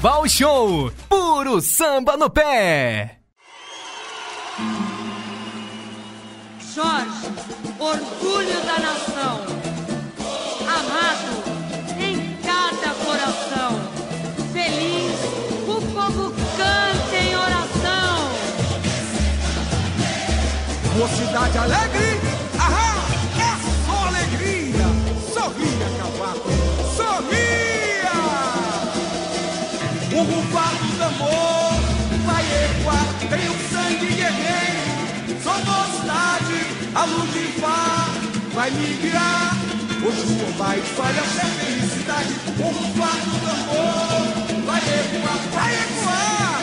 Carnaval Show. Puro samba no pé.
Guiar. Hoje o vai espalha a felicidade. O rufar do tambor vai ecoar, vai ecoar.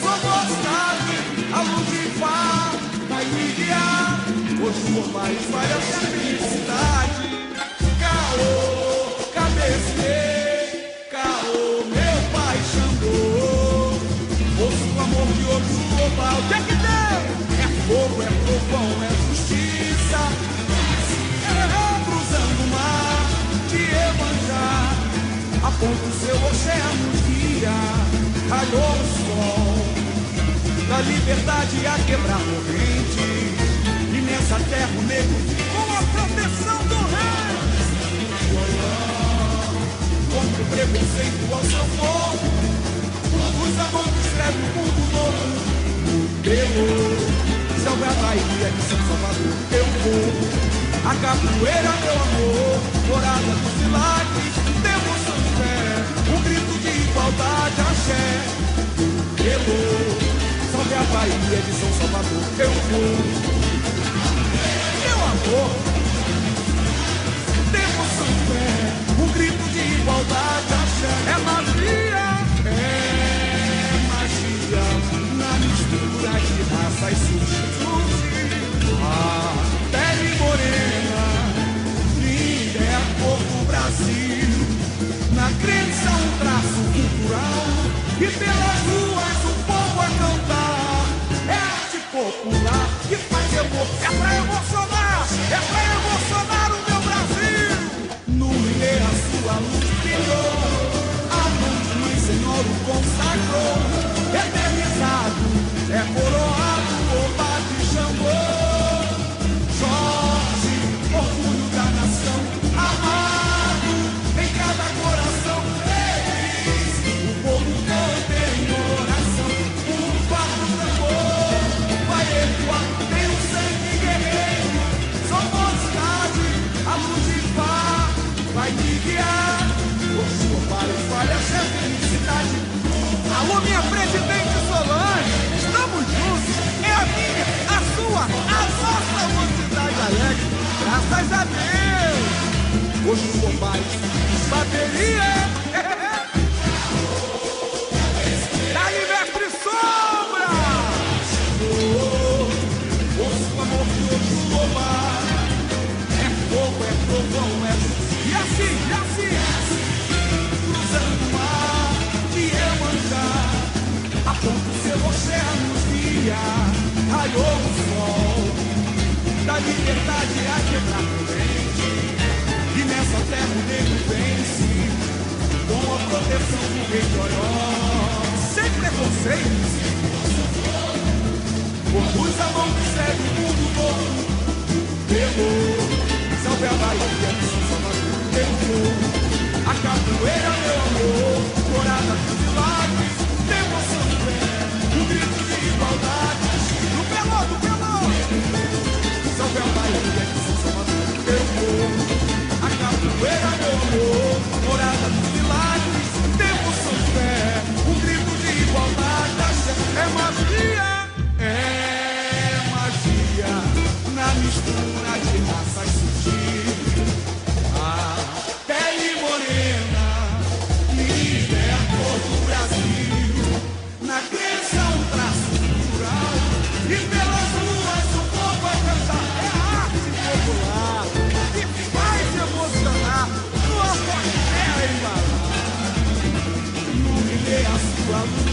Só mocidade, a luz de fá vai me guiar. Hoje o vai espalha a felicidade. Raiou o sol da liberdade a quebrar corrente. E nessa terra o negro com a proteção do rei. Contra o preconceito ao seu povo. Os amores escreve o mundo novo. Pelo salve a Bahia de São Salvador, eu vou. A capoeira, meu amor, morada dos milagres, grito de igualdade, axé. Pelo salve a Bahia de São Salvador, eu vou. Meu amor, São José, um grito de igualdade, axé. É magia, é magia, na mistura de raças surge. A pele morena, linda é a cor do Brasil. Na crença traço e pelas ruas o povo a cantar. É arte popular que faz emoção. É pra emocionar, é pra emocionar o meu Brasil. No milênio a sua luz brilhou, a mão de Senhor o consagrou. Graças a Deus. Hoje o combate, bateria. Preconceitos, conduz a mão que serve o mundo novo. Pelo salve a Bahia São Salvador, vou. A capoeira, meu amor, morada dos É magia, é magia na mistura de raças sutil. A pele morena libertou do Brasil. Na crença, um traço cultural. E pelas ruas o povo vai cantar. É a arte popular que vai te emocionar. Tua voz é embalar. no me dê sua luz.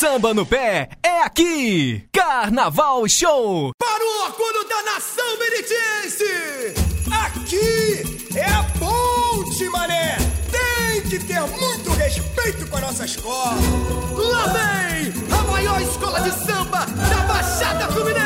Samba no pé é aqui. Carnaval Show.
Para o orgulho da nação meritense! Aqui é a ponte, mané! Tem que ter muito respeito com a nossa escola! Lá vem a maior escola de samba da Baixada Fluminense!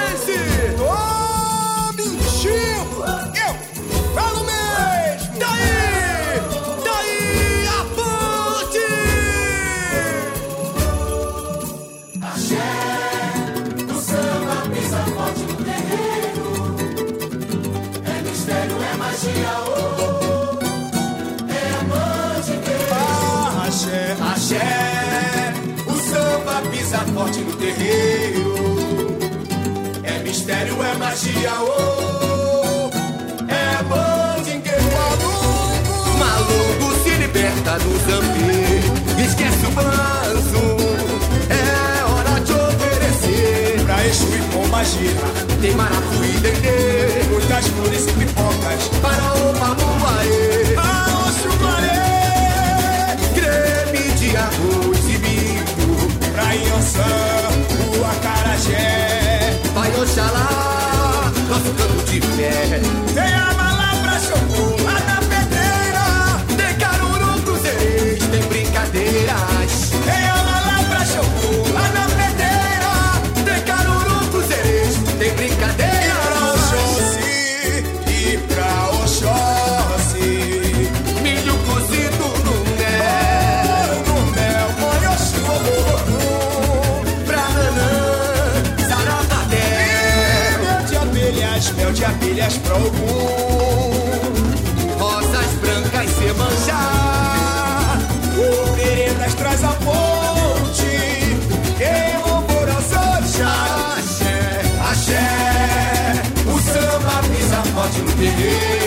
Forte no terreiro. É mistério, é magia, oh, é mandingueiro. Maluco, maluco se liberta do zambi, esquece o manso. É hora de oferecer pra Exu e magia. Tem maracujá yeah. Forte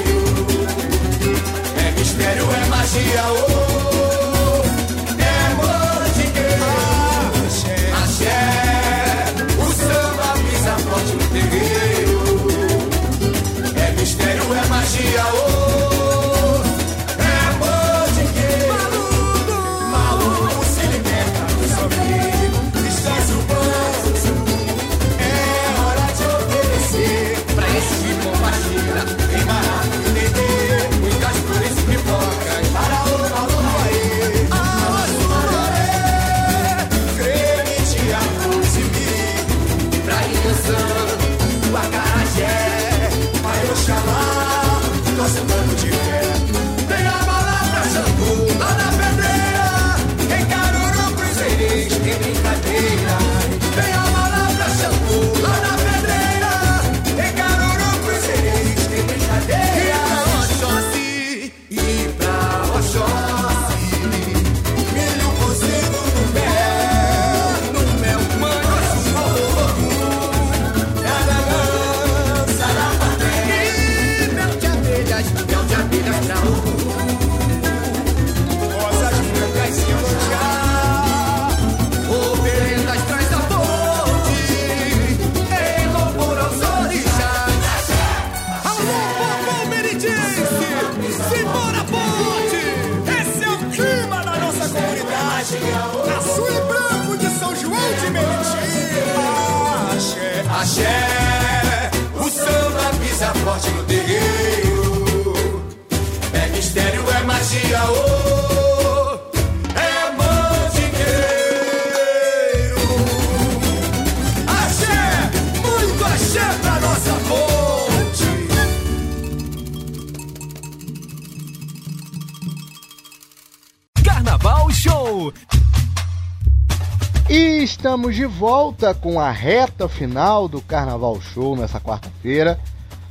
estamos de volta com a reta final do Carnaval Show nessa quarta-feira.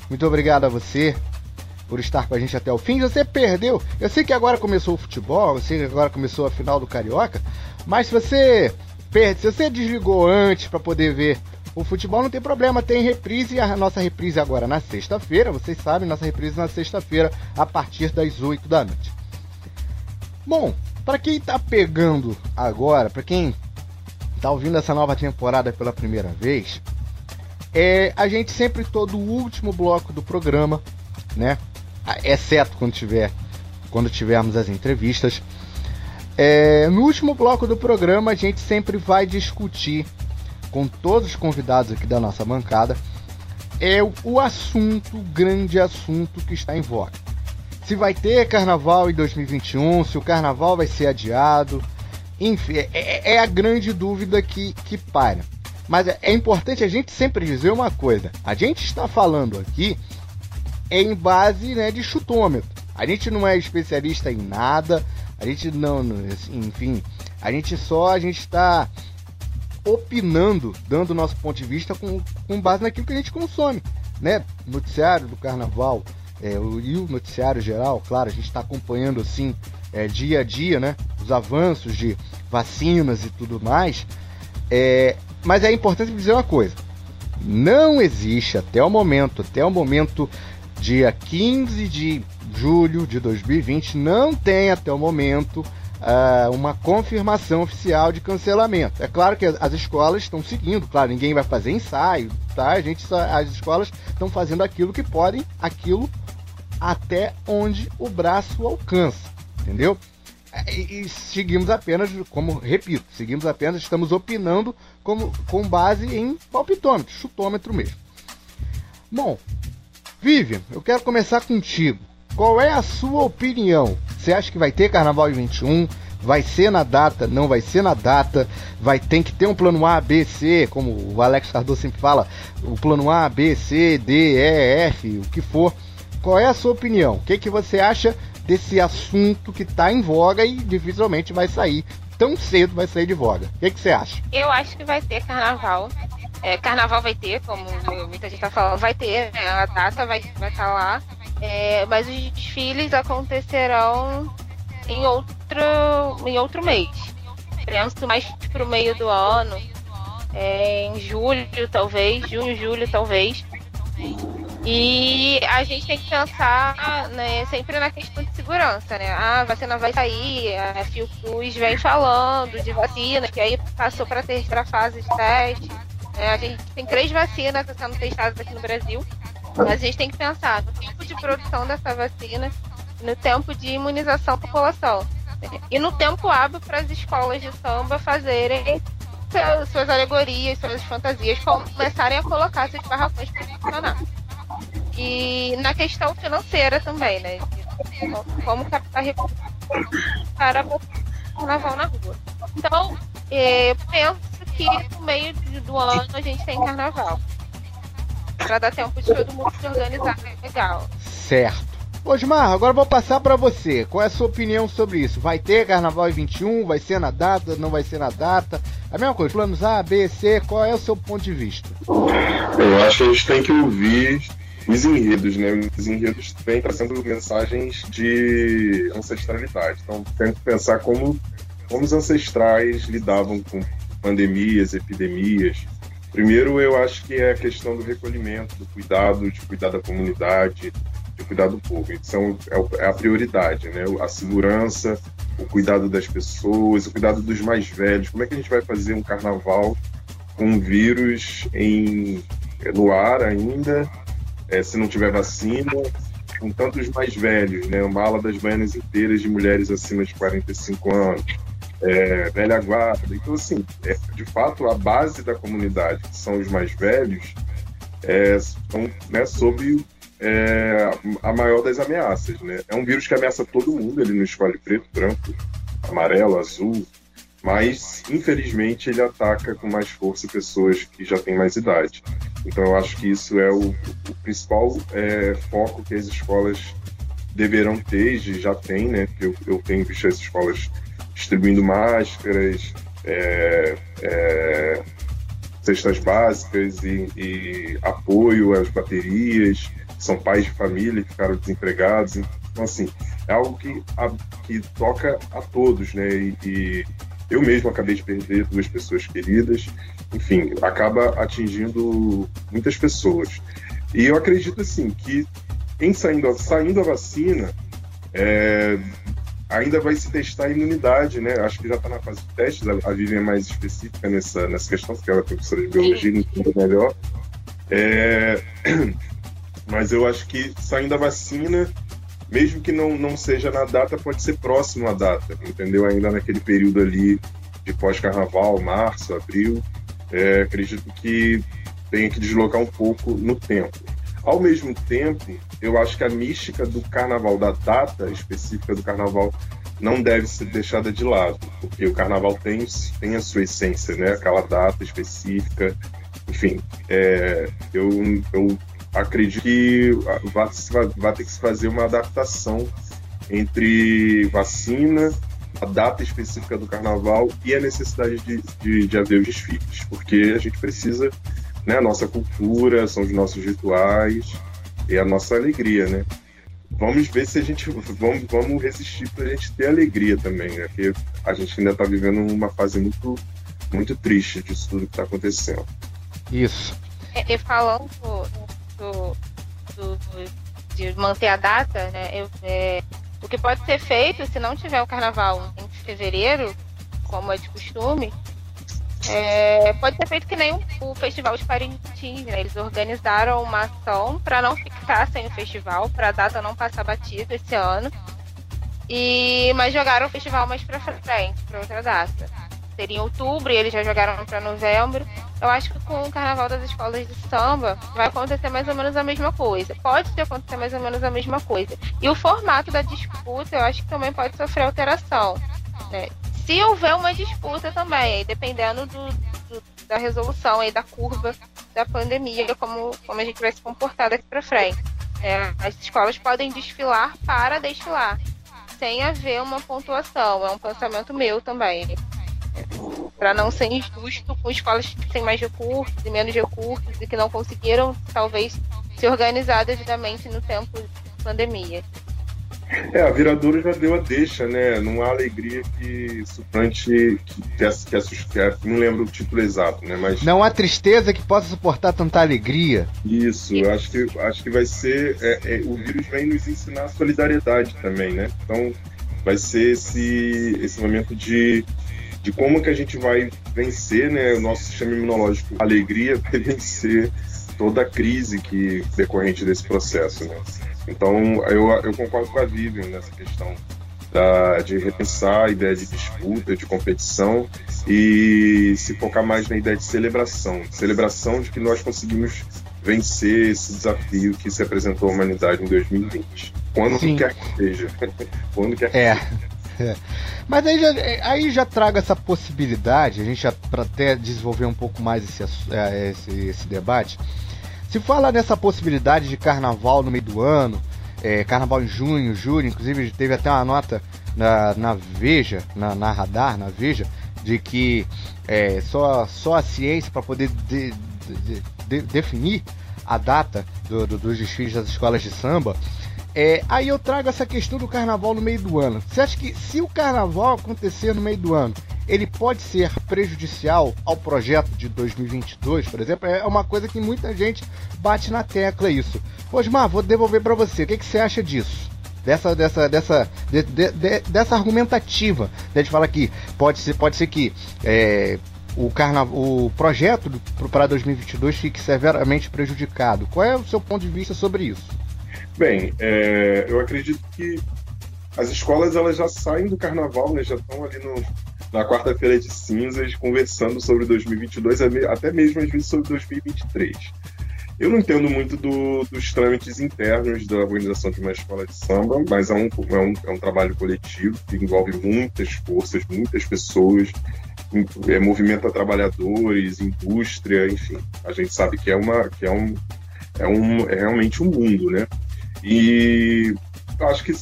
Muito obrigado a você por estar com a gente até o fim. Você perdeu, eu sei que agora começou o futebol, eu sei que agora começou a final do Carioca, mas se você perde, se você desligou antes para poder ver o futebol, não tem problema, tem reprise, a nossa reprise agora na sexta-feira, vocês sabem, nossa reprise na sexta-feira a partir das 8 da noite. Bom, para quem tá pegando agora, para quem tá ouvindo essa nova temporada pela primeira vez, é, a gente sempre todo o último bloco do programa, né? Exceto quando tiver quando tivermos as entrevistas, É, no último bloco do programa, a gente sempre vai discutir com todos os convidados aqui da nossa bancada é o, o assunto, o grande assunto que está em voga. Se vai ter carnaval em 2021, se o carnaval vai ser adiado, enfim, é, é- é a grande dúvida que, que para. Mas é, é importante a gente sempre dizer uma coisa: a gente está falando aqui em base né, de chutômetro. A gente não é especialista em nada, a gente não, enfim, a gente só a gente está opinando, dando o nosso ponto de vista com, com base naquilo que a gente consome, né? Noticiário do Carnaval é, e o noticiário geral, claro, a gente está acompanhando assim é, dia a dia, né? Os avanços de vacinas e tudo mais. É, mas é importante dizer uma coisa: não existe até o momento, até o momento dia 15 de julho de 2020, não tem até o momento ah, uma confirmação oficial de cancelamento. É claro que as, as escolas estão seguindo, claro, ninguém vai fazer ensaio, tá? A gente as escolas estão fazendo aquilo que podem, aquilo até onde o braço alcança, entendeu? E, seguimos apenas, como repito, seguimos apenas, estamos opinando como, com base em palpitômetro, chutômetro mesmo. Bom, Vivian, eu quero começar contigo. Qual é a sua opinião? Você acha que vai ter carnaval em 21? Vai ser na data? Não vai ser na data? Vai ter que ter um plano A, B, C, como o Alex Cardoso sempre fala, o plano A, B, C, D, E, F, o que for. Qual é a sua opinião? O que, que você acha desse assunto que está em voga e dificilmente vai sair tão cedo vai sair de voga? O que, você acha?
Eu acho que vai ter carnaval. É, carnaval vai ter, como muita gente tá falando, vai ter, né? A data vai estar vai tá lá. É, mas os desfiles acontecerão em outro, em outro mês. Penso mais pro meio do ano. É, em julho, talvez. Junho, julho, talvez. E a gente tem que pensar né, sempre na questão de segurança, né? Ah, a vacina vai sair, a Fiocruz vem falando de vacina, que aí passou para a terceira fase de teste. né? a gente tem três vacinas sendo testadas aqui no Brasil. Mas a gente tem que pensar no tempo de produção dessa vacina, no tempo de imunização da população. né? E no tempo hábil para as escolas de samba fazerem suas- suas alegorias, suas fantasias, começarem a colocar seus barracões para funcionar. E na questão financeira também, né? Como captar recursos para carnaval na rua. Então, eh, eu penso que no meio do ano a gente tem carnaval. Para dar tempo de todo mundo se organizar legal.
Certo. Osmar, agora vou passar para você. Qual é a sua opinião sobre isso? Vai ter carnaval em 21? Vai ser na data? Não vai ser na data? A mesma coisa, planos A, B, C, qual é o seu ponto de vista?
Eu acho que a gente tem que ouvir os enredos, né? Os enredos vêm trazendo mensagens de ancestralidade. Então tem que pensar como, como os ancestrais lidavam com pandemias, epidemias. Primeiro, eu acho que é a questão do recolhimento, do cuidado, de cuidar da comunidade, de cuidar do povo. Então, é é a prioridade, né? A segurança, o cuidado das pessoas, o cuidado dos mais velhos. Como é que a gente vai fazer um carnaval com um vírus em, no ar ainda, eh, se não tiver vacina, com tantos mais velhos, né? Uma ala das baianas inteiras de mulheres acima de 45 anos, eh, velha guarda. Então, assim, é, de fato, a base da comunidade, que são os mais velhos, é, são né, sob é, a maior das ameaças, né? É um vírus que ameaça todo mundo, ele não escolhe preto, branco, amarelo, azul, mas infelizmente ele ataca com mais força pessoas que já têm mais idade. Então eu acho que isso é o, o principal é, foco que as escolas deverão ter, e já tem, né? Eu, eu tenho visto as escolas distribuindo máscaras, é, é, cestas básicas e, e apoio às baterias, são pais de família que ficaram desempregados. Então, assim, é algo que, a- que toca a todos, né? E, e eu mesmo acabei de perder duas pessoas queridas. Enfim, acaba atingindo muitas pessoas. E eu acredito, assim, que em saindo, saindo a vacina, é, ainda vai se testar a imunidade, né? Acho que já está na fase de testes, a, Vivian é mais específica nessa, nessa questão, porque ela é professora de biologia entende melhor. É, mas eu acho que saindo a vacina, mesmo que não, não seja na data, pode ser próximo à data, entendeu? Ainda naquele período ali de pós-carnaval, março, abril, é, acredito que tem que deslocar um pouco no tempo. Ao mesmo tempo, eu acho que a mística do carnaval, da data específica do carnaval, não deve ser deixada de lado, porque o carnaval tem, tem a sua essência, né? Aquela data específica, enfim. É, eu, eu acredito que vai, vai ter que se fazer uma adaptação entre vacina, a data específica do carnaval e a necessidade de, de, de haver os desfiles, porque a gente precisa, né, a nossa cultura, são os nossos rituais e a nossa alegria, né? Vamos ver se a gente vamos, vamos resistir para a gente ter alegria também, né? Porque a gente ainda está vivendo uma fase muito muito triste disso tudo que está acontecendo.
Isso.
E, e falando do, do, de manter a data, né? eu- é, o que pode ser feito, se não tiver o carnaval em fevereiro, como é de costume, é, pode ser feito que nem o, o Festival de Parintins, né? Eles organizaram uma ação para não ficar sem o festival, para a data não passar batida esse ano. E, mas jogaram o festival mais para frente, para outra data. Seria em outubro e eles já jogaram para novembro. Eu acho que com o carnaval das escolas de samba vai acontecer mais ou menos a mesma coisa. Pode acontecer mais ou menos a mesma coisa. E o formato da disputa eu acho que também pode sofrer alteração. né? Se houver uma disputa também, dependendo do, do- da resolução aí da curva da pandemia, como, como a gente vai se comportar daqui para frente. É, as escolas podem desfilar para desfilar, sem haver uma pontuação. É um pensamento meu também para não ser injusto com escolas que têm mais recursos e menos recursos e que não conseguiram, talvez, se organizar devidamente no tempo de pandemia.
É, a viradora já deu a deixa, né? Não há alegria que suplante que, que, que, não lembro o título exato, né? Mas
Não há tristeza que possa suportar tanta alegria.
Isso, eu acho que, acho que vai ser. é, é, o vírus vem nos ensinar solidariedade também, né? Então, vai ser esse, esse momento de, de como que a gente vai vencer, né? O nosso sistema imunológico, alegria, vai vencer toda a crise que decorrente desse processo, né? Então, eu, eu concordo com a Vivian nessa questão da, de repensar a ideia de disputa, de competição e se focar mais na ideia de celebração. Celebração de que nós conseguimos vencer esse desafio que se apresentou à humanidade em 2020. Quando
Sim.
quer que seja. Quando quer que
É. é. Mas aí já, aí já trago essa possibilidade, a gente já para até desenvolver um pouco mais esse, é, esse, esse debate. Se fala nessa possibilidade de carnaval no meio do ano, é, carnaval em junho, julho, inclusive teve até uma nota na, na Veja, na, na Radar, na Veja, de que é, só, só a ciência para poder de- de- de- definir a data do- do- dos desfiles das escolas de samba. É, aí eu trago essa questão do carnaval no meio do ano. Você acha que se o carnaval acontecer no meio do ano, ele pode ser prejudicial ao projeto de 2022, por exemplo? É uma coisa que muita gente bate na tecla isso. Osmar, vou devolver para você. O que, que você acha disso? Dessa, dessa, dessa, de- de- de- dessa argumentativa, né, de falar que pode ser, pode ser que é, o, carna... o projeto para 2022 fique severamente prejudicado. Qual é o seu ponto de vista sobre isso?
Bem, é, eu acredito que as escolas elas já saem do carnaval, né? Já estão ali no, na quarta-feira de cinzas conversando sobre 2022, ame- até mesmo às vezes sobre 2023. Eu não entendo muito do- dos trâmites internos da organização de uma escola de samba, mas é um, é um, é um trabalho coletivo que envolve muitas forças, muitas pessoas, é, movimenta trabalhadores, indústria, enfim. A gente sabe que é uma que é um é, um, é realmente um mundo, né? E acho que,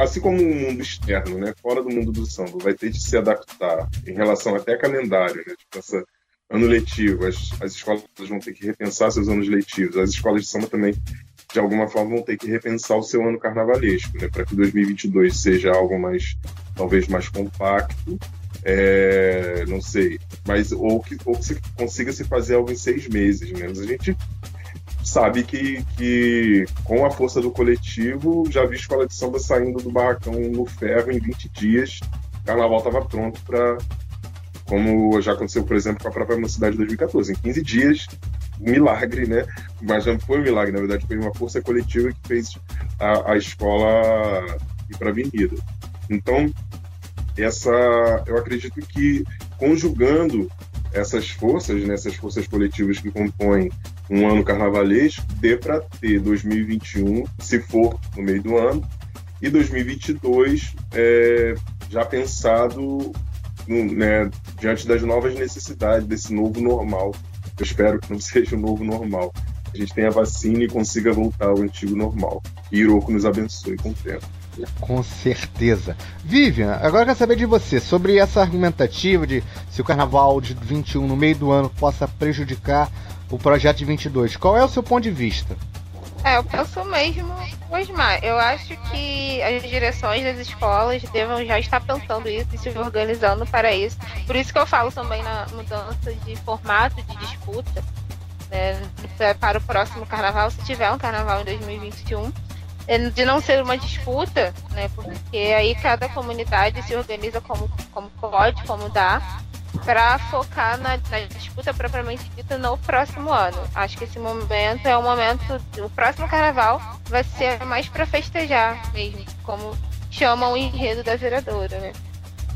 assim como o mundo externo, né, fora do mundo do samba, vai ter de se adaptar em relação até calendário, né? Tipo, essa ano letivo, as, as escolas vão ter que repensar seus anos letivos, as escolas de samba também, de alguma forma, vão ter que repensar o seu ano carnavalesco, né? Para que 2022 seja algo mais, talvez mais compacto, é, não sei, mas ou que, ou que se consiga se fazer algo em seis meses, né? A gente sabe que, que com a força do coletivo, já vi escola de samba saindo do barracão no ferro em 20 dias. O carnaval estava pronto para. Como já aconteceu, por exemplo, com a própria Mocidade de 2014. Em 15 dias, milagre, né? Mas não foi um milagre, na verdade, foi uma força coletiva que fez a, a escola ir para a avenida. Então, essa, eu acredito que conjugando essas forças, né, essas forças coletivas que compõem um ano carnavalesco, dê para ter 2021, se for no meio do ano, e 2022 é, já pensado né, diante das novas necessidades desse novo normal. Eu espero que não seja o novo normal. A gente tenha vacina e consiga voltar ao antigo normal. E Iroko nos abençoe com o tempo.
Com certeza. Vivian, agora quero saber de você sobre essa argumentativa de se o carnaval de 21 no meio do ano possa prejudicar o projeto de 22. Qual é o seu ponto de vista?
É, eu penso mesmo, Osmar. Eu acho que as direções das escolas devam já estar pensando isso e se organizando para isso. Por isso que eu falo também na mudança de formato de disputa né, para o próximo carnaval, se tiver um carnaval em 2021 é, de não ser uma disputa, né? Porque aí cada comunidade se organiza como, como pode, como dá, para focar na, na, disputa propriamente dita no próximo ano. Acho que esse momento é o momento. O próximo carnaval vai ser mais para festejar mesmo, como chamam o enredo da vereadora, né?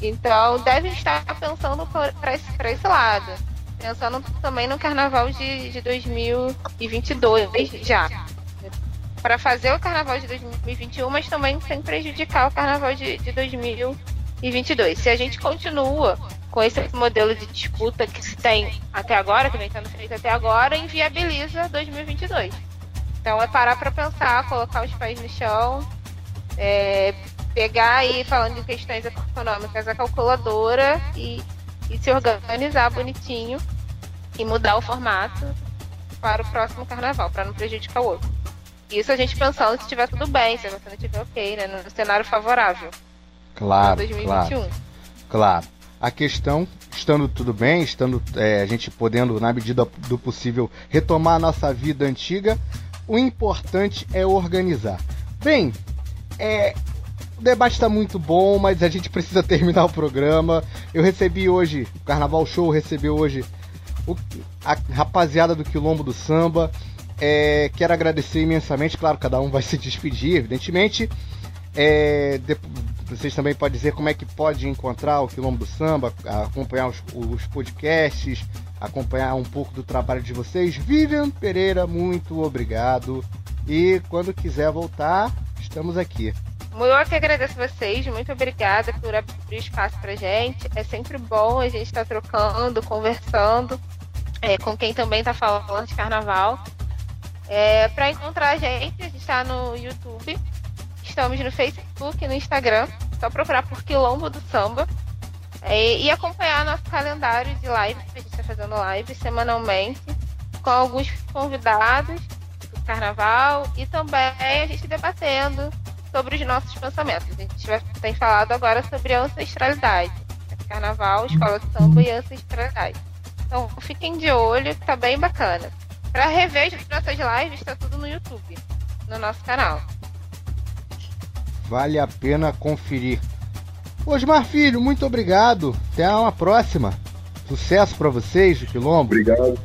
Então devem estar pensando para esse, esse lado. Pensando também no carnaval de, de 2022 já para fazer o carnaval de 2021, mas também sem prejudicar o carnaval de, de 2022. Se a gente continua com esse modelo de disputa que se tem até agora, que vem sendo feito até agora, inviabiliza 2022. Então é parar para pensar, colocar os pés no chão, é, pegar aí, falando de questões econômicas, a calculadora e, e se organizar bonitinho e mudar o formato para o próximo carnaval, para não prejudicar o outro. Isso a gente pensando se estiver tudo bem, se a vacina estiver ok, né? No cenário favorável.
Claro, 2021. claro. Claro. A questão, estando tudo bem, estando é, a gente podendo, na medida do possível, retomar a nossa vida antiga, o importante é organizar. Bem, é, o debate está muito bom, mas a gente precisa terminar o programa. Eu recebi hoje, o Carnaval Show recebeu hoje o, a rapaziada do Quilombo do Samba. É, quero agradecer imensamente, claro, cada um vai se despedir, evidentemente. É, de, vocês também podem dizer como é que pode encontrar o Quilombo do Samba, acompanhar os, os, podcasts, acompanhar um pouco do trabalho de vocês. Vivian Pereira, muito obrigado. E quando quiser voltar, estamos aqui.
Eu que agradeço vocês, muito obrigada por abrir espaço pra gente. É sempre bom a gente estar tá trocando, conversando é, com quem também está falando de carnaval. É, para encontrar a gente, a gente está no YouTube, estamos no Facebook e no Instagram. Só procurar por Quilombo do Samba. É, e acompanhar nosso calendário de live, a gente está fazendo live semanalmente, com alguns convidados do carnaval e também a gente debatendo sobre os nossos pensamentos. A gente vai, tem falado agora sobre ancestralidade. Carnaval, escola de samba e ancestralidade. Então fiquem de olho, que tá bem bacana. Para rever as nossas lives, está tudo no YouTube, no nosso canal.
Vale a pena conferir. Osmar Filho, muito obrigado. Até uma próxima. Sucesso para vocês do Quilombo.
Obrigado.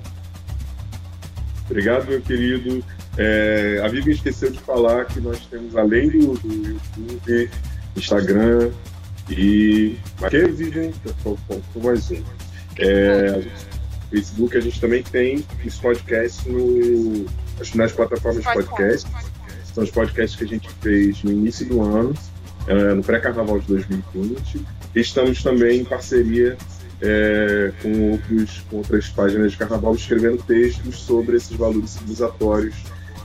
Obrigado, meu querido. É, a Vivian esqueceu de falar que nós temos, além do, do YouTube, Instagram e. Aqui é Vivian, faltou mais um. É, Facebook, a gente também tem os podcasts no, nas plataformas de podcast. São os podcasts que a gente fez no início do ano, é, no pré-carnaval de 2020. Estamos também em parceria é, com, outros, com outras páginas de carnaval, escrevendo textos sobre esses valores civilizatórios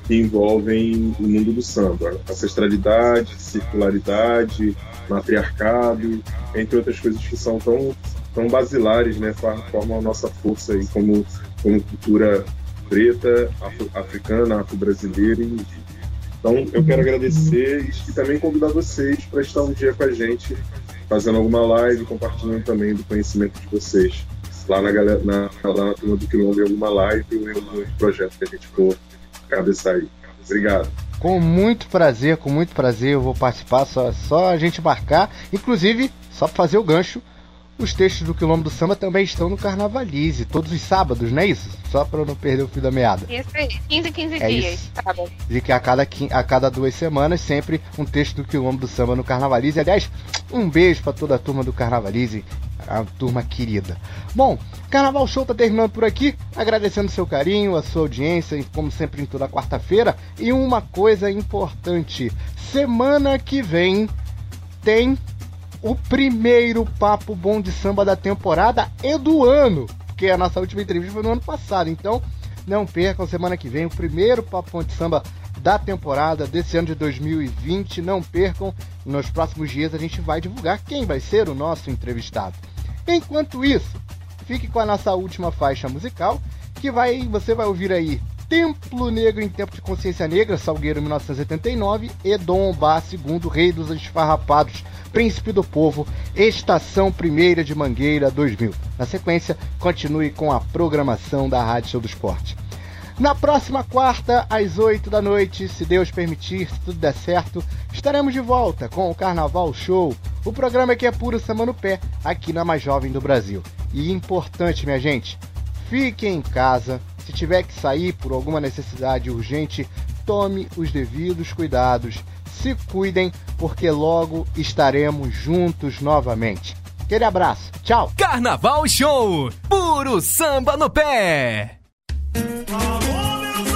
que envolvem o mundo do samba, ancestralidade, circularidade, matriarcado, entre outras coisas que são tão tão basilares, né, formam a nossa força aí como, como cultura preta, afro, africana, afro-brasileira Então, eu quero agradecer e também convidar vocês para estar um dia com a gente, fazendo alguma live, compartilhando também do conhecimento de vocês. Lá na, galera, na, lá na turma do Quilombo, em alguma live ou em algum projeto que a gente for cabeçar aí. Obrigado.
Com muito prazer, com muito prazer eu vou participar, só, só a gente marcar. Inclusive, só para fazer o gancho, os textos do Quilombo do Samba também estão no Carnavalize, todos os sábados, não é isso? Só para não perder o fio da meada.
Isso aí, 15, 15
É
dias,
isso.
bom.
De que a cada, a cada duas semanas, sempre um texto do Quilombo do Samba no Carnavalize. Aliás, um beijo para toda a turma do Carnavalize, a turma querida. Bom, Carnaval Show tá terminando por aqui, agradecendo seu carinho, a sua audiência, como sempre em toda quarta-feira. E uma coisa importante: semana que vem tem o primeiro papo bom de samba da temporada e do ano, porque a nossa última entrevista foi no ano passado. Então, não percam semana que vem o primeiro papo bom de samba da temporada desse ano de 2020. Não percam. Nos próximos dias a gente vai divulgar quem vai ser o nosso entrevistado. Enquanto isso, fique com a nossa última faixa musical, que vai você vai ouvir aí Templo Negro em Tempo de Consciência Negra, Salgueiro 1979, e Dom Bar II, Rei dos Esfarrapados, Príncipe do Povo, Estação Primeira de Mangueira 2000. Na sequência, continue com a programação da Rádio Show do Esporte. Na próxima quarta, às 8 da noite, se Deus permitir, se tudo der certo, estaremos de volta com o Carnaval Show, o programa que é puro samba no pé, aqui na mais jovem do Brasil. E importante, minha gente, fique em casa. Se tiver que sair por alguma necessidade urgente, tome os devidos cuidados. Se cuidem, porque logo estaremos juntos novamente. Aquele abraço. Tchau.
Carnaval Show, puro samba no pé.
Alô,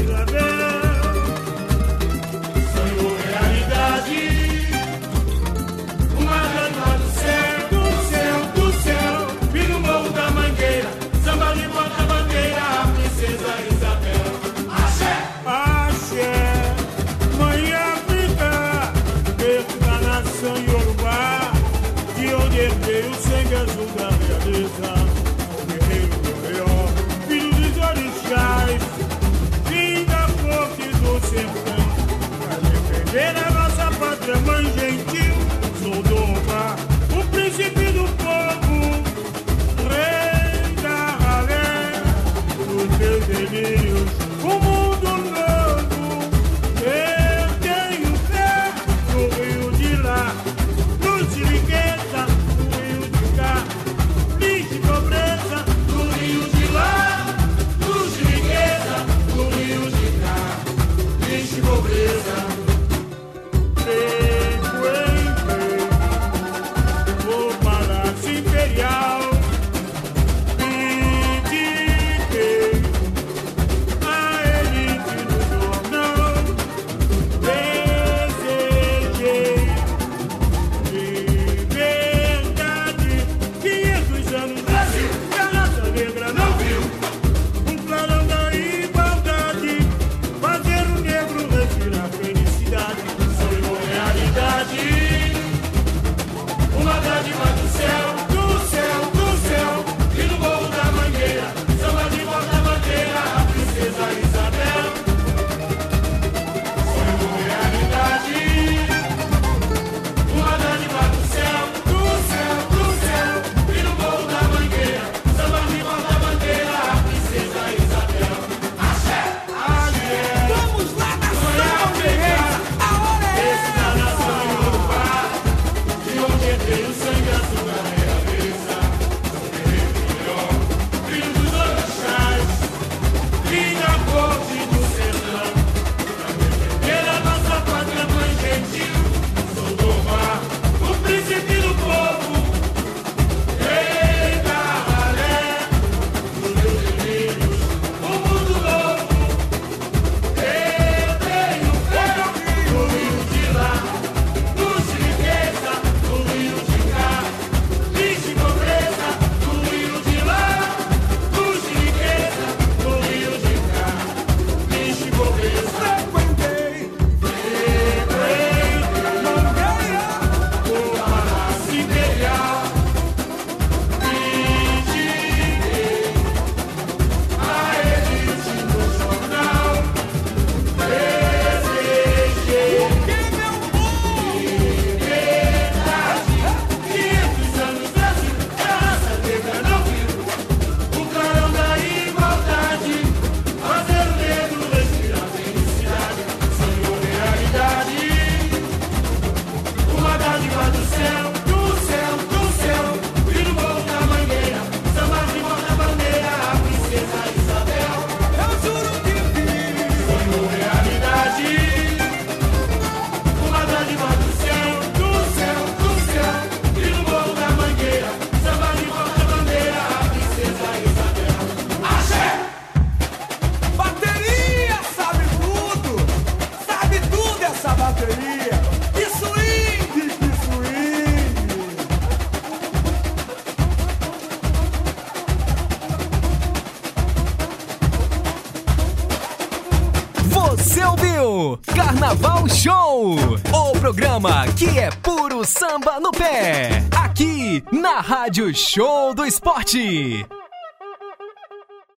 Rádio Show do Esporte.